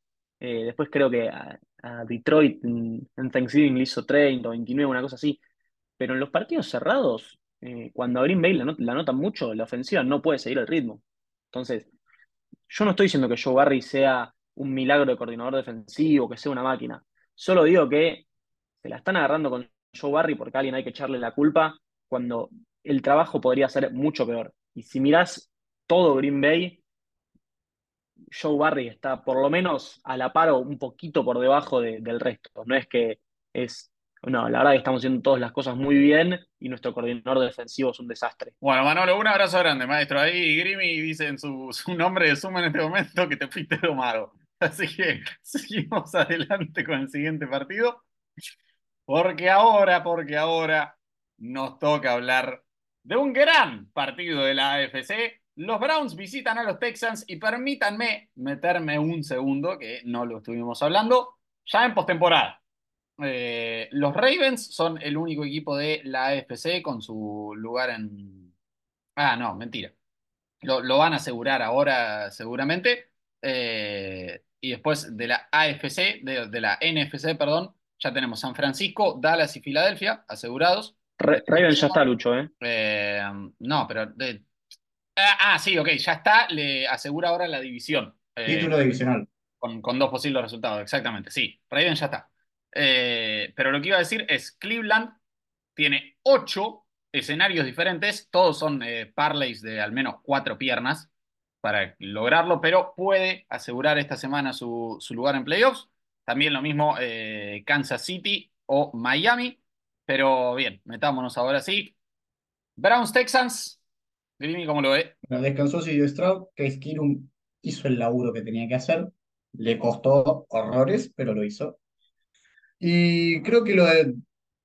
Eh, después creo que a, Detroit en, en Thanksgiving le hizo 30 o 29, una cosa así. Pero en los partidos cerrados, eh, cuando a Green Bay le, anot- le anotan mucho, la ofensiva no puede seguir el ritmo. Entonces, yo no estoy diciendo que Joe Barry sea un milagro de coordinador defensivo, que sea una máquina. Solo digo que se la están agarrando con Joe Barry porque a alguien hay que echarle la culpa cuando el trabajo podría ser mucho peor. Y si mirás todo Green Bay, Joe Barry está por lo menos a la par o un poquito por debajo de- del resto. No es que es. No, la verdad que estamos haciendo todas las cosas muy bien y nuestro coordinador defensivo es un desastre. Bueno, Manolo, un abrazo grande, maestro. Ahí Grimy dice en su, su nombre de suma en este momento que te fuiste domado. Así que seguimos adelante con el siguiente partido. Porque ahora, porque ahora nos toca hablar de un gran partido de la AFC. Los Browns visitan a los Texans y permítanme meterme un segundo, que no lo estuvimos hablando, ya en postemporada. Eh, los Ravens son el único equipo de la AFC con su lugar en... Ah, no, mentira. Lo, lo van a asegurar ahora seguramente. Eh, y después de la AFC, de, de la NFC, perdón, ya tenemos San Francisco, Dallas y Filadelfia asegurados. Re- Ravens ya está, Lucho, ¿eh? Eh, no, pero... de- ah, ah, sí, ok, ya está, le asegura ahora la división. Eh, Título divisional. con, con dos posibles resultados, exactamente. Sí, Raven ya está. Eh, pero lo que iba a decir es, Cleveland tiene ocho escenarios diferentes, todos son eh, parlays de al menos cuatro piernas para lograrlo, pero puede asegurar esta semana su, su lugar en playoffs. También lo mismo Kansas City o Miami. Pero bien, metámonos ahora sí. Browns Texans. Grimy, ¿cómo lo ve? Bueno, descansó CJ Stroud, Case Keenum hizo el laburo que tenía que hacer. Le costó horrores, pero lo hizo. Y creo que lo de,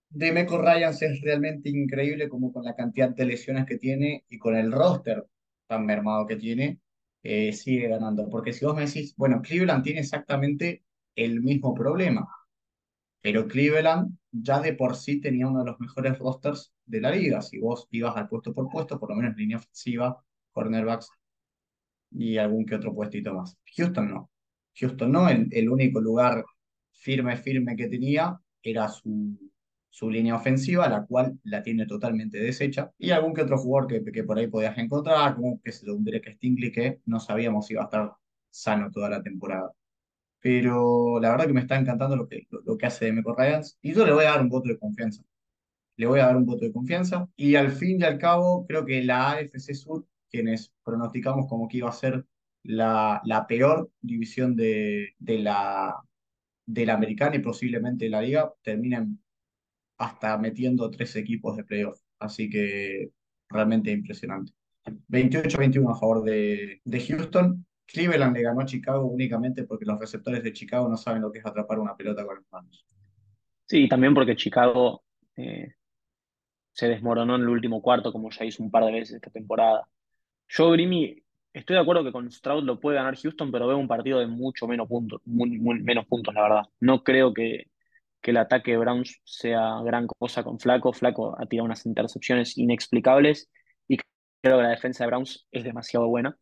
de Meco Ryans es realmente increíble, como con la cantidad de lesiones que tiene y con el roster tan mermado que tiene, eh, sigue ganando. Porque si vos me decís, bueno, Cleveland tiene exactamente el mismo problema, pero Cleveland ya de por sí tenía uno de los mejores rosters de la liga. Si vos ibas al puesto por puesto, por lo menos línea ofensiva, cornerbacks y algún que otro puestito más. Houston no. Houston no, el, el único lugar firme, firme que tenía era su, su línea ofensiva, la cual la tiene totalmente deshecha, y algún que otro jugador que, que por ahí podías encontrar, como que es un Derek Stingley que no sabíamos si iba a estar sano toda la temporada. Pero la verdad que me está encantando lo que, lo, que hace Demeco Ryans y yo le voy a dar un voto de confianza. Le voy a dar un voto de confianza y al fin y al cabo creo que la AFC Sur, quienes pronosticamos como que iba a ser la, la peor división de, de la, de la americana y posiblemente de la liga, terminan hasta metiendo tres equipos de playoff. Así que realmente impresionante. 28-21 a favor de, de Houston. Cleveland le ganó a Chicago únicamente porque los receptores de Chicago no saben lo que es atrapar una pelota con las manos. Sí, también porque Chicago eh, se desmoronó en el último cuarto, como ya hizo un par de veces esta temporada. Yo, Grimy, estoy de acuerdo que con Stroud lo puede ganar Houston, pero veo un partido de mucho menos puntos, menos puntos, la verdad. No creo que, que el ataque de Browns sea gran cosa con Flaco. Flaco ha tirado unas intercepciones inexplicables y creo que la defensa de Browns es demasiado buena.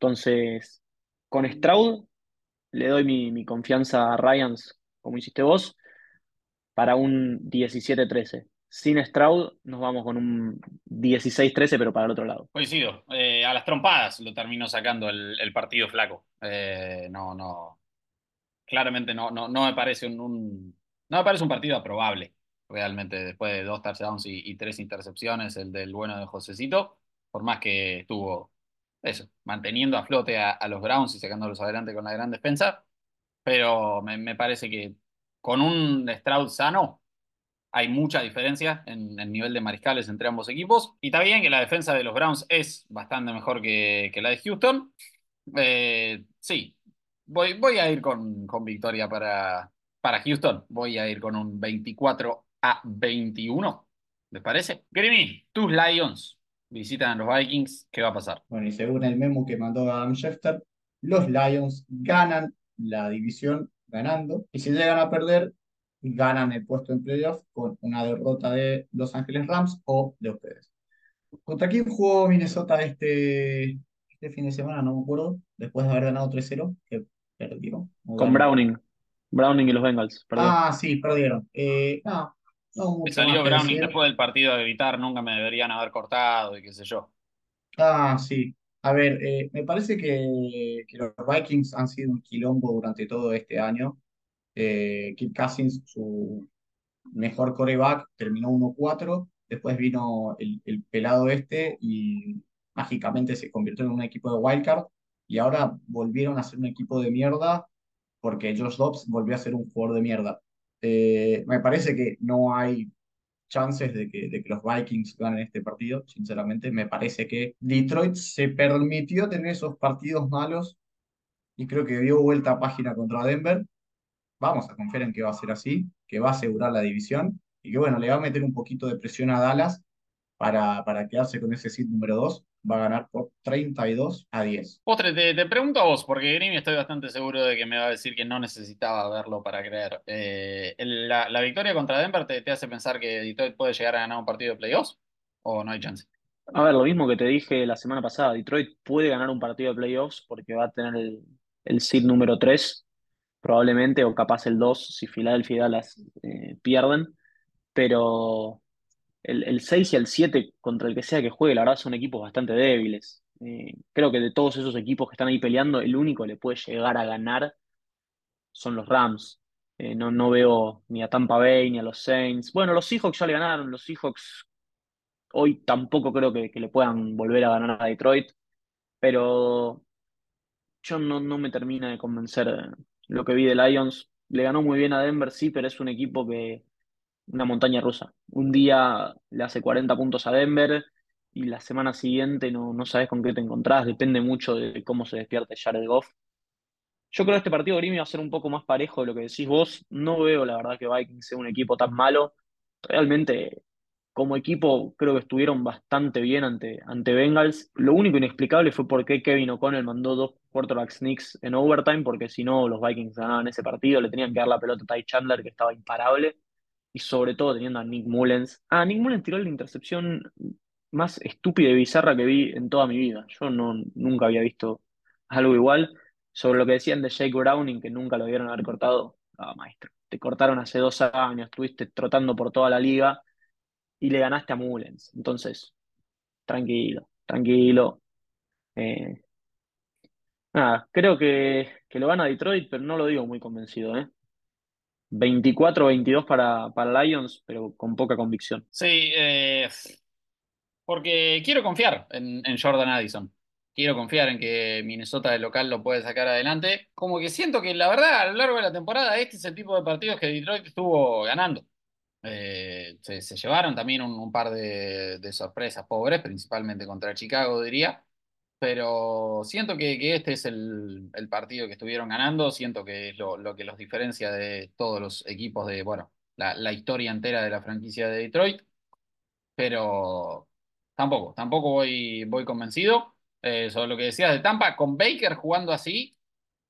Entonces, con Stroud le doy mi, confianza a Ryans, como hiciste vos, para un 17-13. Sin Stroud nos vamos con un 16-13, pero para el otro lado. Coincido. Eh, a las trompadas lo terminó sacando el, partido flaco. Eh, no, no. Claramente no, no, no me parece un, un, no me parece un partido aprobable. Realmente, después de dos touchdowns y, y tres intercepciones, el del bueno de Josecito, por más que estuvo eso, manteniendo a flote a, los Browns y sacándolos adelante con la gran defensa, pero me, me parece que con un Stroud sano hay mucha diferencia en el nivel de mariscales entre ambos equipos. Y está bien que la defensa de los Browns es bastante mejor que, que la de Houston. Eh, sí, voy, voy a ir con, con victoria para, para Houston. Voy a ir con un 24 a 21. ¿Les parece? Grimy, tus Lions visitan a los Vikings. ¿Qué va a pasar? Bueno, y según el memo que mandó Adam Schefter, los Lions ganan la división ganando. Y si llegan a perder, ganan el puesto en playoff con una derrota de Los Ángeles Rams o de ustedes. ¿Contra quién jugó Minnesota este, este fin de semana? No me acuerdo. Después de haber ganado 3-0, que perdió. Con ganó. Browning. Browning y los Bengals, perdón. Ah, sí, perdieron. Eh, no, no Me salió Browning después del partido de gritar, nunca me deberían haber cortado y qué sé yo. Ah, sí. A ver, eh, me parece que, que los Vikings han sido un quilombo durante todo este año. Eh, Kirk Cousins, su mejor coreback, terminó 1-4. Después vino el, el pelado este y mágicamente se convirtió en un equipo de wildcard. Y ahora volvieron a ser un equipo de mierda porque Josh Dobbs volvió a ser un jugador de mierda. Eh, me parece que no hay chances de que, de que los Vikings ganen este partido, sinceramente. Me parece que Detroit se permitió tener esos partidos malos y creo que dio vuelta a página contra Denver. Vamos a confiar en que va a ser así, que va a asegurar la división y que bueno, le va a meter un poquito de presión a Dallas para, para quedarse con ese seed número 2. Va a ganar por 32 a 10. Postre, te, te pregunto a vos, porque Grimy estoy bastante seguro de que me va a decir que no necesitaba verlo para creer. Eh, el- la, la victoria contra Denver te, te hace pensar que Detroit puede llegar a ganar un partido de playoffs? ¿O no hay chance? A ver, lo mismo que te dije la semana pasada, Detroit puede ganar un partido de playoffs porque va a tener el, el seed número 3, probablemente, o capaz el 2 si Philadelphia y Dallas eh, pierden, pero el, el 6 y el 7 contra el que sea que juegue, la verdad son equipos bastante débiles. Eh, creo que de todos esos equipos que están ahí peleando, el único que le puede llegar a ganar son los Rams. Eh, no, no veo ni a Tampa Bay ni a los Saints. Bueno, los Seahawks ya le ganaron, los Seahawks hoy tampoco creo que, que le puedan volver a ganar a Detroit, pero yo no, no me termina de convencer eh, lo que vi de Lions. Le ganó muy bien a Denver, sí, pero es un equipo que, una montaña rusa. Un día le hace 40 puntos a Denver y la semana siguiente no, no sabes con qué te encontrás, depende mucho de cómo se despierte Jared Goff. Yo creo que este partido Grimy va a ser un poco más parejo de lo que decís vos. No veo la verdad que Vikings sea un equipo tan malo. Realmente, como equipo, creo que estuvieron bastante bien ante, ante Bengals. Lo único inexplicable fue por qué Kevin O'Connell mandó dos quarterback sneaks en overtime, porque si no, los Vikings ganaban ese partido. Le tenían que dar la pelota a Ty Chandler, que estaba imparable. Y sobre todo teniendo a Nick Mullens. Ah, Nick Mullens tiró la intercepción más estúpida y bizarra que vi en toda mi vida. Yo no, nunca había visto algo igual. Sobre lo que decían de Jake Browning, que nunca lo debieron haber cortado. Ah, maestro, te cortaron hace dos años, estuviste trotando por toda la liga y le ganaste a Mullens. Entonces, tranquilo, tranquilo. Eh, Nada, creo que, que lo gana Detroit, pero no lo digo muy convencido, ¿eh? 24-22 para, para Lions, pero con poca convicción. Sí, eh, porque quiero confiar en, en Jordan Addison. Quiero confiar en que Minnesota de local lo puede sacar adelante. Como que siento que la verdad a lo largo de la temporada este es el tipo de partidos que Detroit estuvo ganando. Eh, se, llevaron también un, un par de, de sorpresas pobres, principalmente contra Chicago, diría. Pero siento que, que este es el, el partido que estuvieron ganando. Siento que es lo, lo que los diferencia de todos los equipos de, bueno, la, la historia entera de la franquicia de Detroit pero tampoco, tampoco voy, voy convencido. Eh, sobre lo que decías de Tampa, con Baker jugando así,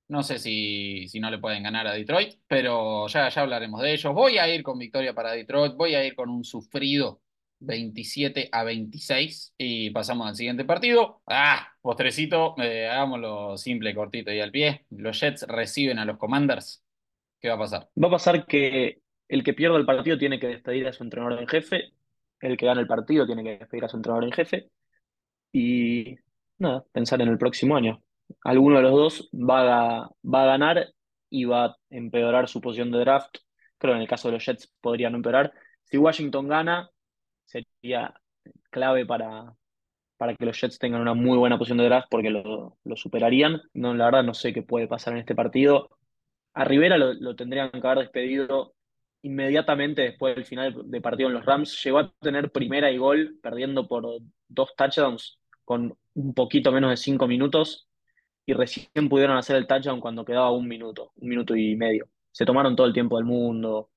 no sé si, si no le pueden ganar a Detroit, pero ya, ya hablaremos de ellos. Voy a ir con victoria para Detroit, voy a ir con un sufrido 27 a 26 y pasamos al siguiente partido. Ah, postrecito, eh, hagámoslo simple, cortito y al pie. Los Jets reciben a los Commanders. ¿Qué va a pasar? Va a pasar que el que pierda el partido tiene que despedir a su entrenador en jefe, el que gana el partido tiene que despedir a su entrenador en jefe y nada, pensar en el próximo año. Alguno de los dos va a, va a ganar y va a empeorar su posición de draft. Creo que en el caso de los Jets podría no empeorar. Si Washington gana, sería clave para, para que los Jets tengan una muy buena posición de draft porque lo, superarían. No, la verdad no sé qué puede pasar en este partido. A Rivera lo tendrían que haber despedido inmediatamente después del final de partido en los Rams. Llegó a tener primera y gol, perdiendo por dos touchdowns con un poquito menos de cinco minutos y recién pudieron hacer el touchdown cuando quedaba un minuto, un minuto y medio. Se tomaron todo el tiempo del mundo,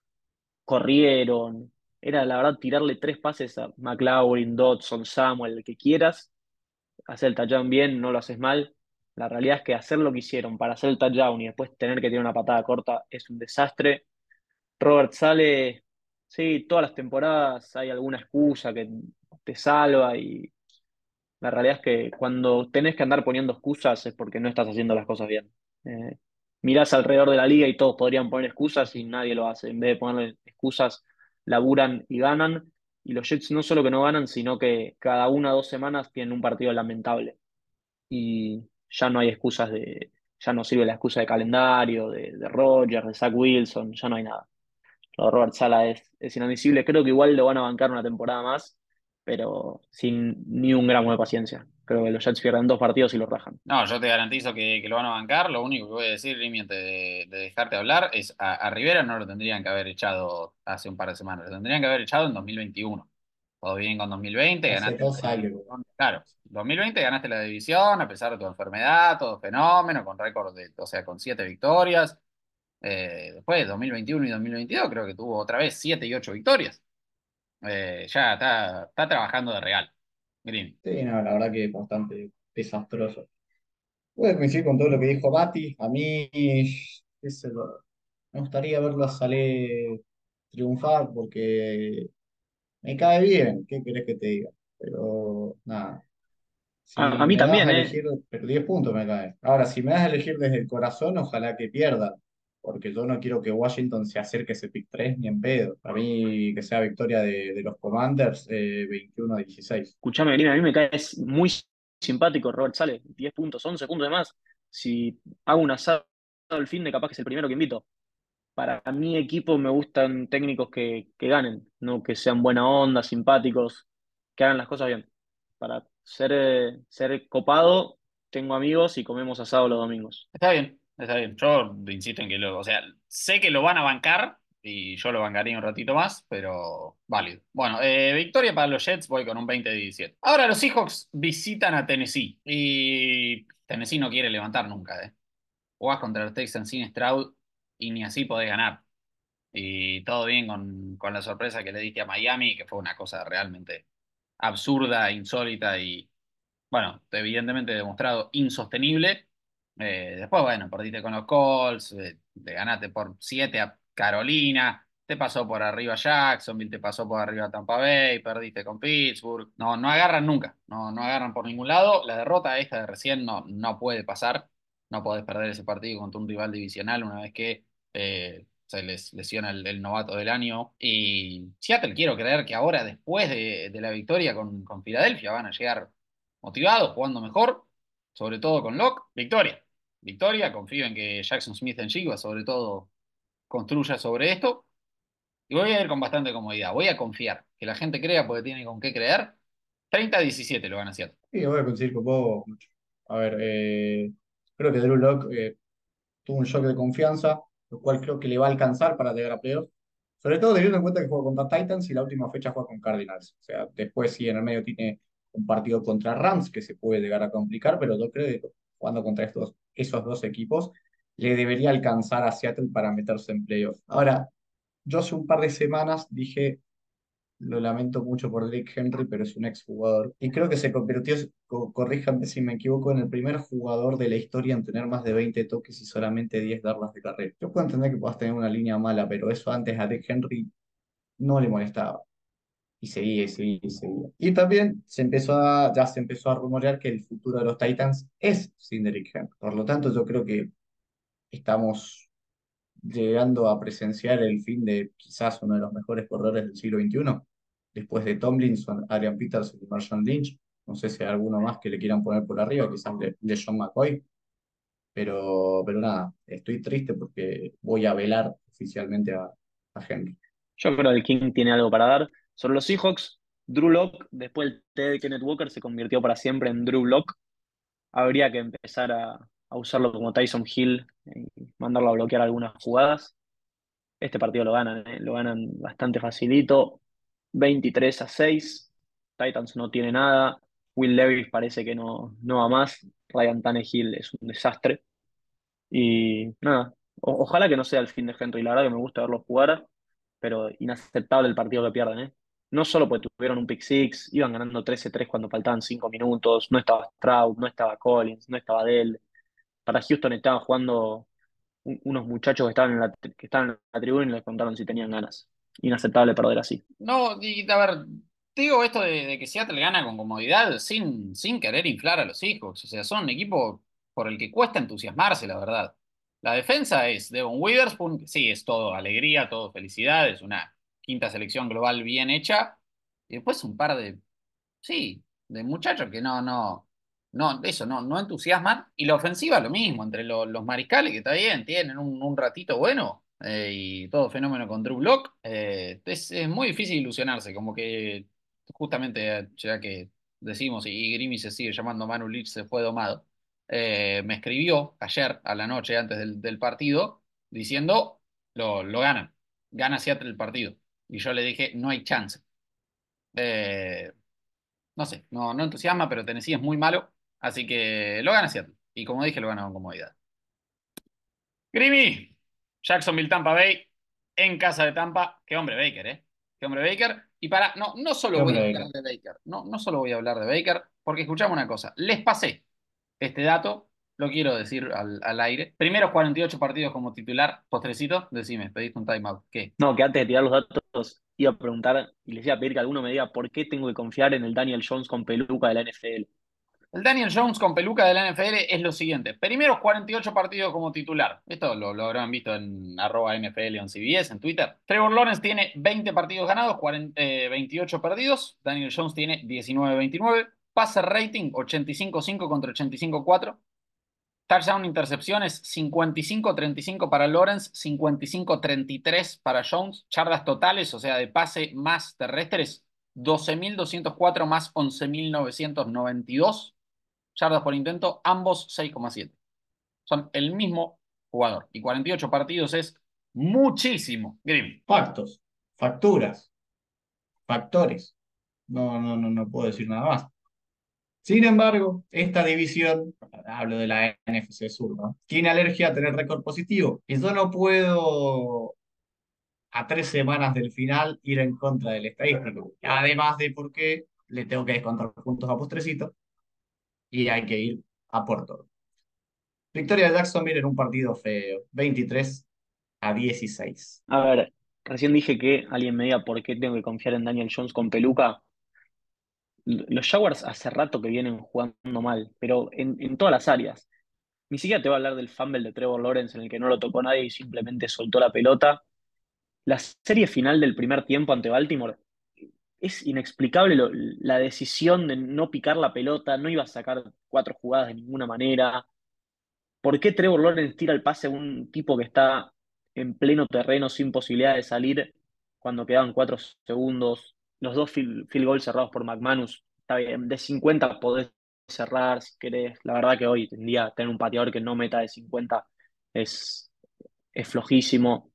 corrieron. Era la verdad tirarle tres pases a McLaurin, Dodson, Samuel, el que quieras. Hacer el touchdown bien, no lo haces mal. La realidad es que hacer lo que hicieron para hacer el touchdown y después tener que tirar una patada corta es un desastre. Robert sale, sí, todas las temporadas hay alguna excusa que te salva y la realidad es que cuando tenés que andar poniendo excusas es porque no estás haciendo las cosas bien. Eh, mirás alrededor de la liga y todos podrían poner excusas y nadie lo hace. En vez de ponerle excusas, laburan y ganan. Y los Jets no solo que no ganan, sino que cada una o dos semanas tienen un partido lamentable. Y ya no hay excusas de, ya no sirve la excusa de calendario, de, Rodgers, de Zach Wilson, ya no hay nada. Lo de Robert Sala es, es inadmisible. Creo que igual lo van a bancar una temporada más, pero sin ni un gramo de paciencia. Creo que los Jets pierden dos partidos y los rajan. No, yo te garantizo que, que lo van a bancar. Lo único que voy a decir, Rimi, antes de, de dejarte hablar, es a, a Rivera no lo tendrían que haber echado hace un par de semanas. Lo tendrían que haber echado en 2021. Todo bien con 2020, Hace ganaste dos la años. Claro, 2020 ganaste la división a pesar de tu enfermedad, todo fenómeno, con récord de, o sea, con siete victorias. Eh, después de 2021 y 2022 creo que tuvo otra vez siete y ocho victorias. Eh, ya está, está trabajando de real. Green. Sí, no, la verdad que es bastante desastroso. Voy a coincidir con todo lo que dijo Mati. A mí, sé yo, me gustaría verlo a Saleh triunfar porque me cae bien. ¿Qué querés que te diga? Pero nada. Si A, a mí también, a ¿eh? elegir, pero 10 puntos me cae. Ahora, si me das a elegir desde el corazón, ojalá que pierdan. Porque yo no quiero que Washington se acerque a ese pick 3 ni en pedo. Para mí, que sea victoria de, de los Commanders eh, 21 a 16. Escuchame, Green, a mí me cae muy simpático Robert Sale. 10 puntos, 11 puntos de más. Si hago un asado el fin de capaz que es el primero que invito. Para mi equipo me gustan técnicos que, que ganen, no que sean buena onda, simpáticos, que hagan las cosas bien. Para ser, eh, ser copado, tengo amigos y comemos asado los domingos. Está bien, está bien. Yo insisto en que lo, o sea, sé que lo van a bancar y yo lo bancaría un ratito más, pero válido. Bueno, eh, victoria para los Jets, voy con un 20-17. Ahora los Seahawks visitan a Tennessee y Tennessee no quiere levantar nunca, ¿eh? Jugás contra los Texans sin Stroud y ni así podés ganar. Y todo bien con, con la sorpresa que le diste a Miami, que fue una cosa realmente absurda, insólita y, bueno, evidentemente demostrado insostenible. Eh, después, bueno, perdiste con los Colts, eh, te ganaste por 7 a Carolina, te pasó por arriba Jacksonville, te pasó por arriba Tampa Bay, perdiste con Pittsburgh. No, no agarran nunca, no, no agarran por ningún lado. La derrota esta de recién no, no puede pasar, no podés perder ese partido contra un rival divisional una vez que eh, se les lesiona el, novato del año. Y Seattle, quiero creer que ahora, después de, de la victoria con, con Filadelfia, van a llegar motivados, jugando mejor, sobre todo con Locke. Victoria. Victoria. Confío en que Jackson Smith en Chiva, sobre todo, construya sobre esto. Y voy a ir con bastante comodidad. Voy a confiar. Que la gente crea porque tiene con qué creer. 30 a 17 lo van haciendo. Sí, voy a coincidir con vos. A ver, eh, creo que Drew Lock eh, tuvo un shock de confianza, lo cual creo que le va a alcanzar para llegar a playoffs. Sobre todo teniendo en cuenta que juega contra Titans y la última fecha juega con Cardinals. O sea, después sí en el medio tiene un partido contra Rams que se puede llegar a complicar, pero yo creo que jugando contra estos, esos dos equipos le debería alcanzar a Seattle para meterse en playoffs. Ahora, yo hace un par de semanas dije, lo lamento mucho por Drake Henry, pero es un exjugador. Y creo que se convirtió, corríjame si me equivoco, en el primer jugador de la historia en tener más de 20 toques y solamente 10 darlas de carrera. Yo puedo entender que puedas tener una línea mala, pero eso antes a Drake Henry no le molestaba. Y seguía, y seguía, y seguía. Y también se empezó a, ya se empezó a rumorear que el futuro de los Titans es sin Derrick Henry. Por lo tanto, yo creo que estamos llegando a presenciar el fin de quizás uno de los mejores corredores del siglo XXI, después de Tomlinson, Adrian Peterson y Marshawn Lynch. No sé si hay alguno más que le quieran poner por arriba, quizás de, de John McCoy. Pero, pero nada, estoy triste porque voy a velar oficialmente a, a Henry. Yo creo que el King tiene algo para dar. Sobre los Seahawks, Drew Lock, después el T de Kenneth Walker se convirtió para siempre en Drew Lock. Habría que empezar a, a usarlo como Tyson Hill y mandarlo a bloquear algunas jugadas. Este partido lo ganan, ¿eh? lo ganan bastante facilito. 23 a 6. Titans no tiene nada. Will Levis parece que no, no va más. Ryan Tannehill es un desastre. Y nada, ojalá que no sea el fin de Henry. La verdad que me gusta verlo jugar, pero inaceptable el partido que pierden. ¿eh? No solo porque tuvieron un pick six, iban ganando 13-3 cuando faltaban 5 minutos. No estaba Stroud, no estaba Collins, no estaba Dell para Houston estaban jugando unos muchachos que estaban en la, que estaban en la tribuna y les contaron si tenían ganas. Inaceptable perder así. No, y a ver, digo esto de, que Seattle gana con comodidad sin, sin querer inflar a los hijos. O sea, son un equipo por el que cuesta entusiasmarse, la verdad. La defensa es Devon Witherspoon, sí, es todo alegría, todo felicidad, es una quinta selección global bien hecha. Y después un par de, sí, de muchachos que no, no, no, eso no, no entusiasman. Y la ofensiva lo mismo, entre los mariscales, que está bien, tienen un, ratito bueno eh, y todo fenómeno con Drew Block. Eh, es, muy difícil ilusionarse, como que justamente ya que decimos y Grimy se sigue llamando Manu Lich se fue domado, eh, me escribió ayer a la noche antes del, partido diciendo lo, lo ganan, gana Seattle el partido. Y yo le dije, no hay chance. no sé, no, no entusiasma, pero Tennessee es muy malo. Así que lo gana Seattle. Y como dije, lo gana con comodidad. Grimy, Jacksonville, Tampa Bay, en casa de Tampa. Qué hombre Baker, ¿eh? Qué hombre Baker. Y para, no, no solo voy a hablar de Baker, no, no solo voy a hablar de Baker, porque escuchamos una cosa. Les pasé este dato, lo quiero decir al, aire. Primeros 48 partidos como titular, postrecito, decime, pediste un timeout. ¿Qué? No, que antes de tirar los datos iba a preguntar y les iba a pedir que alguno me diga por qué tengo que confiar en el Daniel Jones con peluca de la NFL. El Daniel Jones con peluca de la NFL es lo siguiente. Primeros 48 partidos como titular. Esto lo, habrán visto en arroba NFL en CBS, en Twitter. Trevor Lawrence tiene 20 partidos ganados, 28 eh, perdidos. Daniel Jones tiene 19-29. Passer rating 85-5 contra 85-4. Touchdown intercepciones 55-35 para Lawrence, 55-33 para Jones. Charlas totales, o sea, de pase más terrestres, 12.204 más 11.992 yardas por intento, ambos 6,7. Son el mismo jugador. Y 48 partidos es muchísimo. Grim. Factos, facturas, factores. No, no, no, no puedo decir nada más. Sin embargo, esta división, hablo de la NFC Sur, tiene alergia a tener récord positivo. Y yo no puedo, a tres semanas del final, ir en contra del estadístico. Además de porque le tengo que descontar puntos a postrecito y hay que ir a Puerto. Victoria de Jacksonville en un partido feo, 23 a 16. A ver, recién dije que alguien me diga por qué tengo que confiar en Daniel Jones con peluca. Los Jaguars hace rato que vienen jugando mal, pero en, todas las áreas. Ni siquiera te voy a hablar del fumble de Trevor Lawrence en el que no lo tocó nadie y simplemente soltó la pelota. La serie final del primer tiempo ante Baltimore es inexplicable la decisión de no picar la pelota, no iba a sacar cuatro jugadas de ninguna manera. ¿por qué Trevor Lawrence tira el pase a un tipo que está en pleno terreno sin posibilidad de salir cuando quedaban cuatro segundos? Los dos field, field goals cerrados por McManus. Está bien, de 50 podés cerrar si querés. La verdad que hoy en día tener un pateador que no meta de 50 es, es flojísimo.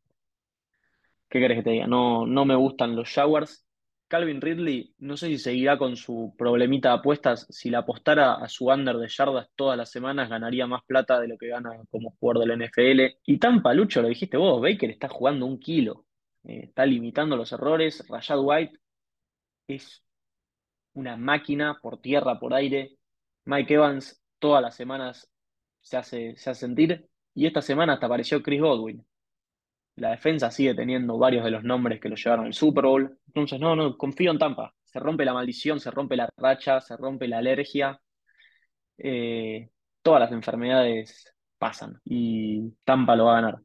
¿Qué querés que te diga? No, no me gustan los Jaguars. Calvin Ridley, no sé si seguirá con su problemita de apuestas. Si la apostara a su under de yardas todas las semanas, ganaría más plata de lo que gana como jugador del NFL. Y tan palucho, lo dijiste vos, Baker está jugando un kilo. Eh, está limitando los errores. Rashad White es una máquina por tierra, por aire. Mike Evans todas las semanas se hace, se hace sentir. Y esta semana hasta apareció Chris Godwin. La defensa sigue teniendo varios de los nombres que lo llevaron al Super Bowl. Entonces, no, no, confío en Tampa. Se rompe la maldición, se rompe la racha, se rompe la alergia. Eh, todas las enfermedades pasan y Tampa lo va a ganar.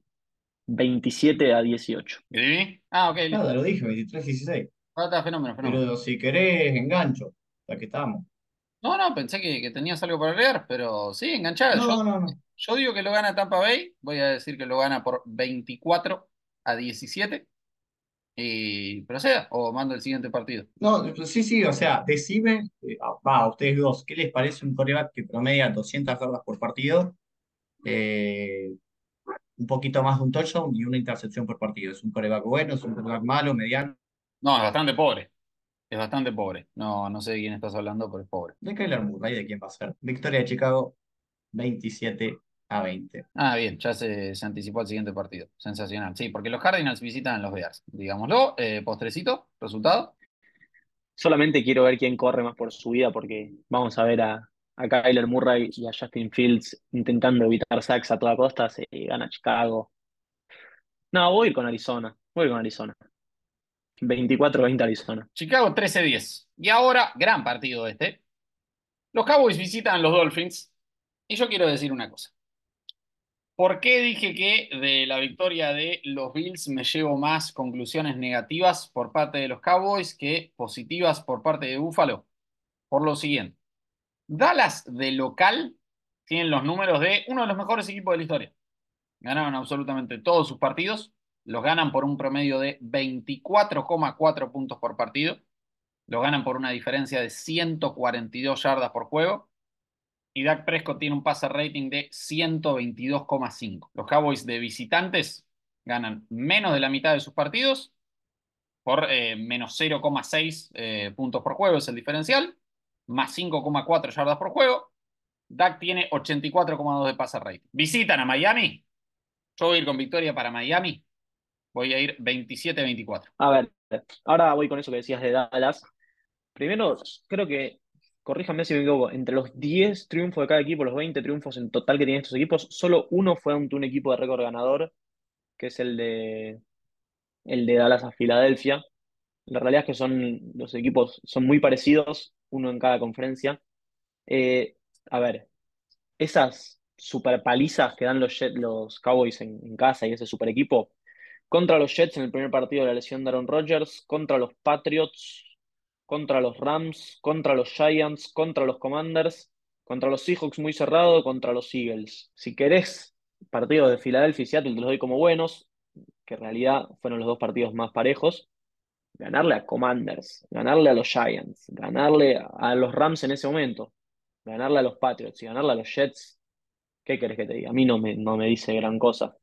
27 a 18. ¿Sí? Ah, ok. Nada, lo dije, 23-16. Ah, está, fenómeno, fenómeno. Pero si querés, engancho, ya que estamos. No, no, pensé que, que tenías algo para agregar, pero sí, enganchada. No, Yo, no, no. yo digo que lo gana Tampa Bay, voy a decir que lo gana por 24 a 17. Y proceda, o mando el siguiente partido. No, sí, sí, o sea, decime, eh, ah, va, a ustedes dos, ¿qué les parece un coreback que promedia 200 yardas por partido? Eh, un poquito más de un touchdown y una intercepción por partido. ¿Es un coreback bueno? ¿Es un coreback malo, mediano? No, es bastante pobre. Es bastante pobre. No, no sé de quién estás hablando, pero es pobre. De Kyler Murray, ¿de quién va a ser? Victoria de Chicago, 27 a 20. Ah, bien, ya se, se anticipó al siguiente partido. Sensacional. Sí, porque los Cardinals visitan a los Bears, digámoslo. Eh, postrecito, resultado. Solamente quiero ver quién corre más por su vida porque vamos a ver a, a Kyler Murray y a Justin Fields intentando evitar sacks a toda costa. Se gana Chicago. No, voy a ir con Arizona. Voy a ir con Arizona. 24-20 Arizona. Chicago 13-10. Y ahora, gran partido este. Los Cowboys visitan los Dolphins. Y yo quiero decir una cosa. ¿Por qué dije que de la victoria de los Bills me llevo más conclusiones negativas por parte de los Cowboys que positivas por parte de Buffalo? Por lo siguiente. Dallas de local tienen los números de uno de los mejores equipos de la historia. Ganaron absolutamente todos sus partidos. Los ganan por un promedio de 24,4 puntos por partido. Los ganan por una diferencia de 142 yardas por juego. Y Dak Prescott tiene un passer rating de 122,5. Los Cowboys de visitantes ganan menos de la mitad de sus partidos por eh, menos 0,6 eh, puntos por juego, es el diferencial, más 5,4 yardas por juego. Dak tiene 84,2 de passer rating. Visitan a Miami. Yo voy a ir con victoria para Miami. Voy a ir 27-24. A ver, ahora voy con eso que decías de Dallas. Primero, creo que, corríjame si me equivoco, entre los 10 triunfos de cada equipo, los 20 triunfos en total que tienen estos equipos, solo uno fue ante un equipo de récord ganador, que es el de, el de Dallas a Filadelfia. La realidad es que son, los equipos son muy parecidos, uno en cada conferencia. Eh, a ver, esas super palizas que dan los, los Cowboys en casa y ese super equipo, contra los Jets en el primer partido de la lesión de Aaron Rodgers, contra los Patriots, contra los Rams, contra los Giants, contra los Commanders, contra los Seahawks muy cerrado, contra los Eagles. Si querés partidos de Filadelfia y Seattle, te los doy como buenos, que en realidad fueron los dos partidos más parejos. Ganarle a Commanders, ganarle a los Giants, ganarle a, los Rams en ese momento, ganarle a los Patriots y ganarle a los Jets, ¿qué querés que te diga? A mí no me, no me dice gran cosa.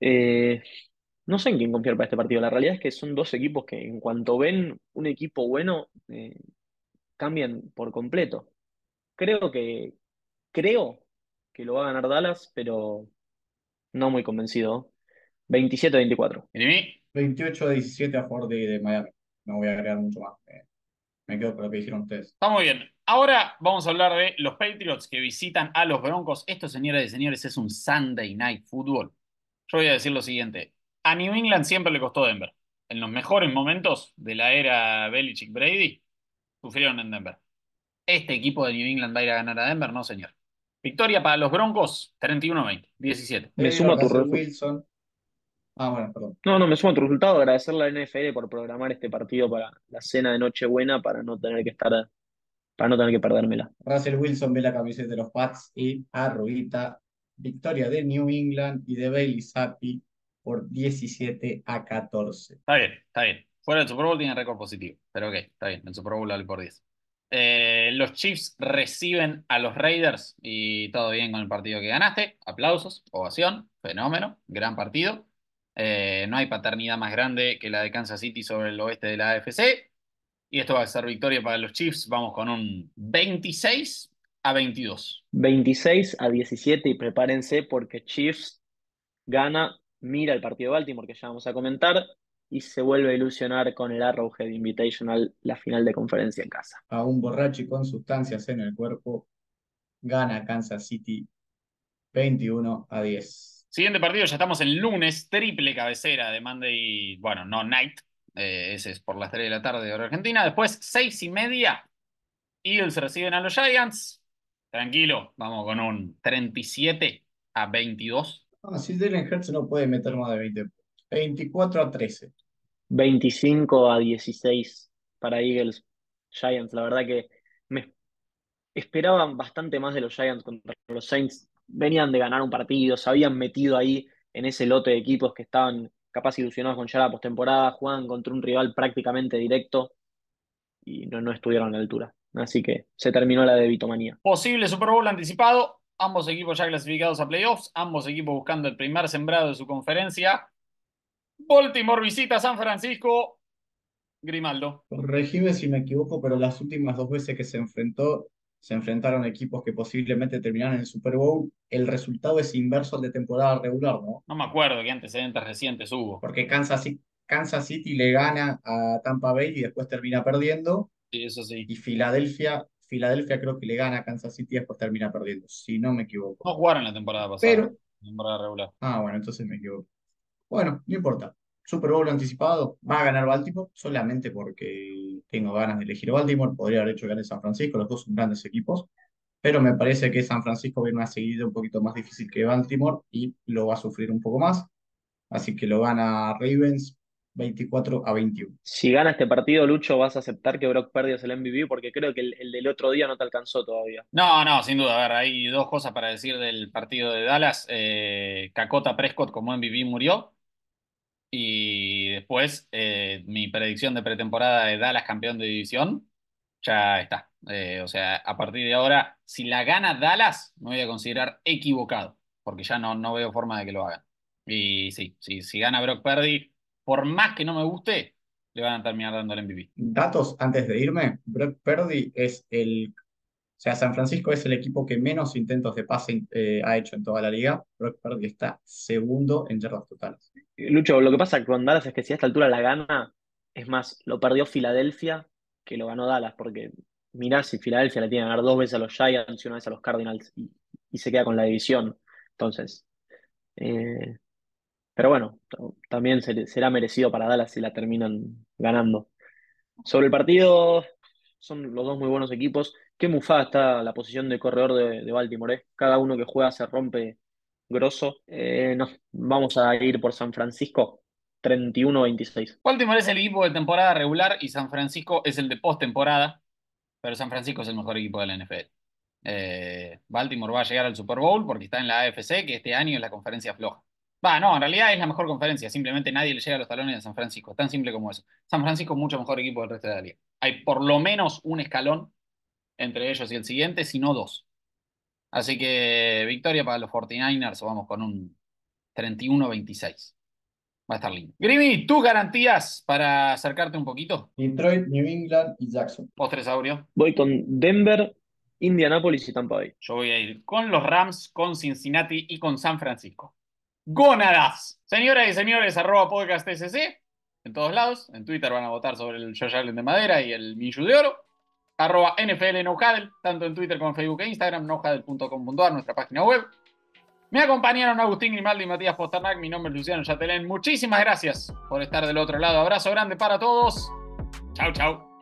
Eh, no sé en quién confiar para este partido. La realidad es que son dos equipos que en cuanto ven un equipo bueno, eh, cambian por completo. Creo que, creo que lo va a ganar Dallas, pero no muy convencido. 27-24. ¿Y mí? 28 a 17 a favor de, de Miami. No voy a agregar mucho más. Eh, me quedo con lo que hicieron ustedes. Está muy bien. Ahora vamos a hablar de los Patriots que visitan a los Broncos. Esto, señoras y señores, es un Sunday Night Football. Yo voy a decir lo siguiente. A New England siempre le costó Denver. En los mejores momentos de la era Belichick-Brady, sufrieron en Denver. ¿Este equipo de New England va a ir a ganar a Denver? No, señor. Victoria para los Broncos, 31-20, 17. Me Pero sumo a tu Wilson. Ah, bueno, perdón. No, no, me sumo a tu resultado. Agradecerle a la NFL por programar este partido para la cena de Nochebuena para no tener que estar para no tener que perdérmela. Russell Wilson ve la camiseta de los Pats y arruguita victoria de New England y de Bailey Zappi por 17 a 14. Está bien, está bien. Fuera del Super Bowl tiene récord positivo, pero ok, está bien. El Super Bowl vale por 10. Eh, los Chiefs reciben a los Raiders y todo bien con el partido que ganaste. Aplausos, ovación, fenómeno, gran partido. Eh, no hay paternidad más grande que la de Kansas City sobre el oeste de la AFC. Y esto va a ser victoria para los Chiefs. Vamos con un 26 a 22. 26 a 17 y prepárense porque Chiefs gana, mira el partido de Baltimore que ya vamos a comentar y se vuelve a ilusionar con el Arrowhead Invitational, la final de conferencia en casa. A un borracho y con sustancias en el cuerpo, gana Kansas City 21 a 10. Siguiente partido, ya estamos en lunes, triple cabecera de Monday, bueno, no night, eh, ese es por las 3 de la tarde de hora argentina. Después, 6 y media, Eagles reciben a los Giants. Tranquilo, vamos con un 37 a 22. Ah, si Jalen Hurts no puede meter más de 20 24 a 13. 25 a 16 para Eagles Giants. La verdad que me esperaban bastante más de los Giants contra los Saints. Venían de ganar un partido, se habían metido ahí en ese lote de equipos que estaban capaz ilusionados con ya la postemporada, jugaban contra un rival prácticamente directo y no, no estuvieron a la altura. Así que se terminó la de Vitomanía. Posible Super Bowl anticipado, ambos equipos ya clasificados a playoffs, ambos equipos buscando el primer sembrado de su conferencia. Baltimore visita San Francisco. Grimaldo. Corregime si me equivoco, pero las últimas dos veces que se enfrentó, se enfrentaron equipos que posiblemente terminaron en el Super Bowl. El resultado es inverso al de temporada regular, ¿no? No me acuerdo qué antecedentes recientes hubo. Porque Kansas City, Kansas City le gana a Tampa Bay y después termina perdiendo. Sí, eso sí. Y Filadelfia, Filadelfia creo que le gana a Kansas City y después termina perdiendo, si no me equivoco. No jugaron la temporada pasada. Pero. Temporada regular. Ah, bueno, entonces me equivoco. Bueno, no importa. Super Bowl anticipado, va a ganar Baltimore solamente porque tengo ganas de elegir Baltimore. Podría haber hecho ganar San Francisco, los dos son grandes equipos. Pero me parece que San Francisco viene una seguida un poquito más difícil que Baltimore y lo va a sufrir un poco más. Así que lo gana Ravens 24 a 21. Si gana este partido, Lucho, vas a aceptar que Brock Purdy es el MVP porque creo que el, del otro día no te alcanzó todavía. No, no, sin duda. A ver, hay dos cosas para decir del partido de Dallas. Eh, Cacota Prescott como MVP murió. Y después, eh, mi predicción de pretemporada de Dallas campeón de división, ya está. Eh, o sea, a partir de ahora, si la gana Dallas, me voy a considerar equivocado, porque ya no, no veo forma de que lo hagan. Y sí, sí, si gana Brock Purdy, por más que no me guste, le van a terminar dando el MVP. Datos antes de irme, Brock Purdy es el o sea, San Francisco es el equipo que menos intentos de pase eh, ha hecho en toda la liga. Brock Purdy está segundo en yardas totales. Lucho, lo que pasa con Dallas es que si a esta altura la gana, es más, lo perdió Filadelfia que lo ganó Dallas, porque mirá si Filadelfia le tiene que ganar dos veces a los Giants y una vez a los Cardinals y, se queda con la división. Entonces, eh, pero bueno, también será merecido para Dallas si la terminan ganando. Sobre el partido, son los dos muy buenos equipos. Qué mufada está la posición de corredor de, Baltimore. ¿eh? Cada uno que juega se rompe grosso. Eh, vamos a ir por San Francisco 31-26. Baltimore es el equipo de temporada regular y San Francisco es el de postemporada, pero San Francisco es el mejor equipo de la NFL. Eh, Baltimore va a llegar al Super Bowl porque está en la AFC, que este año es la conferencia floja. Va, no, en realidad es la mejor conferencia, simplemente nadie le llega a los talones a San Francisco, tan simple como eso. San Francisco es mucho mejor equipo del resto de la liga. Hay por lo menos un escalón entre ellos y el siguiente, si no dos. Así que victoria para los 49ers, vamos con un 31-26. Va a estar lindo. Grimy, tus garantías para acercarte un poquito. Detroit, New England y Jackson. Postres, Saurio. Voy con Denver, Indianapolis y Tampa Bay. Yo voy a ir con los Rams, con Cincinnati y con San Francisco. ¡Gónadas! Señoras y señores, arroba podcast SC. En todos lados. En Twitter van a votar sobre el Josh Allen de madera y el Minshew de oro arroba NFL NoHadel, tanto en Twitter como en Facebook e Instagram, nohadel.com.ar, nuestra página web. Me acompañaron Agustín Grimaldi y Matías Posternak, mi nombre es Luciano Chatelén. Muchísimas gracias por estar del otro lado. Abrazo grande para todos. Chau, chau.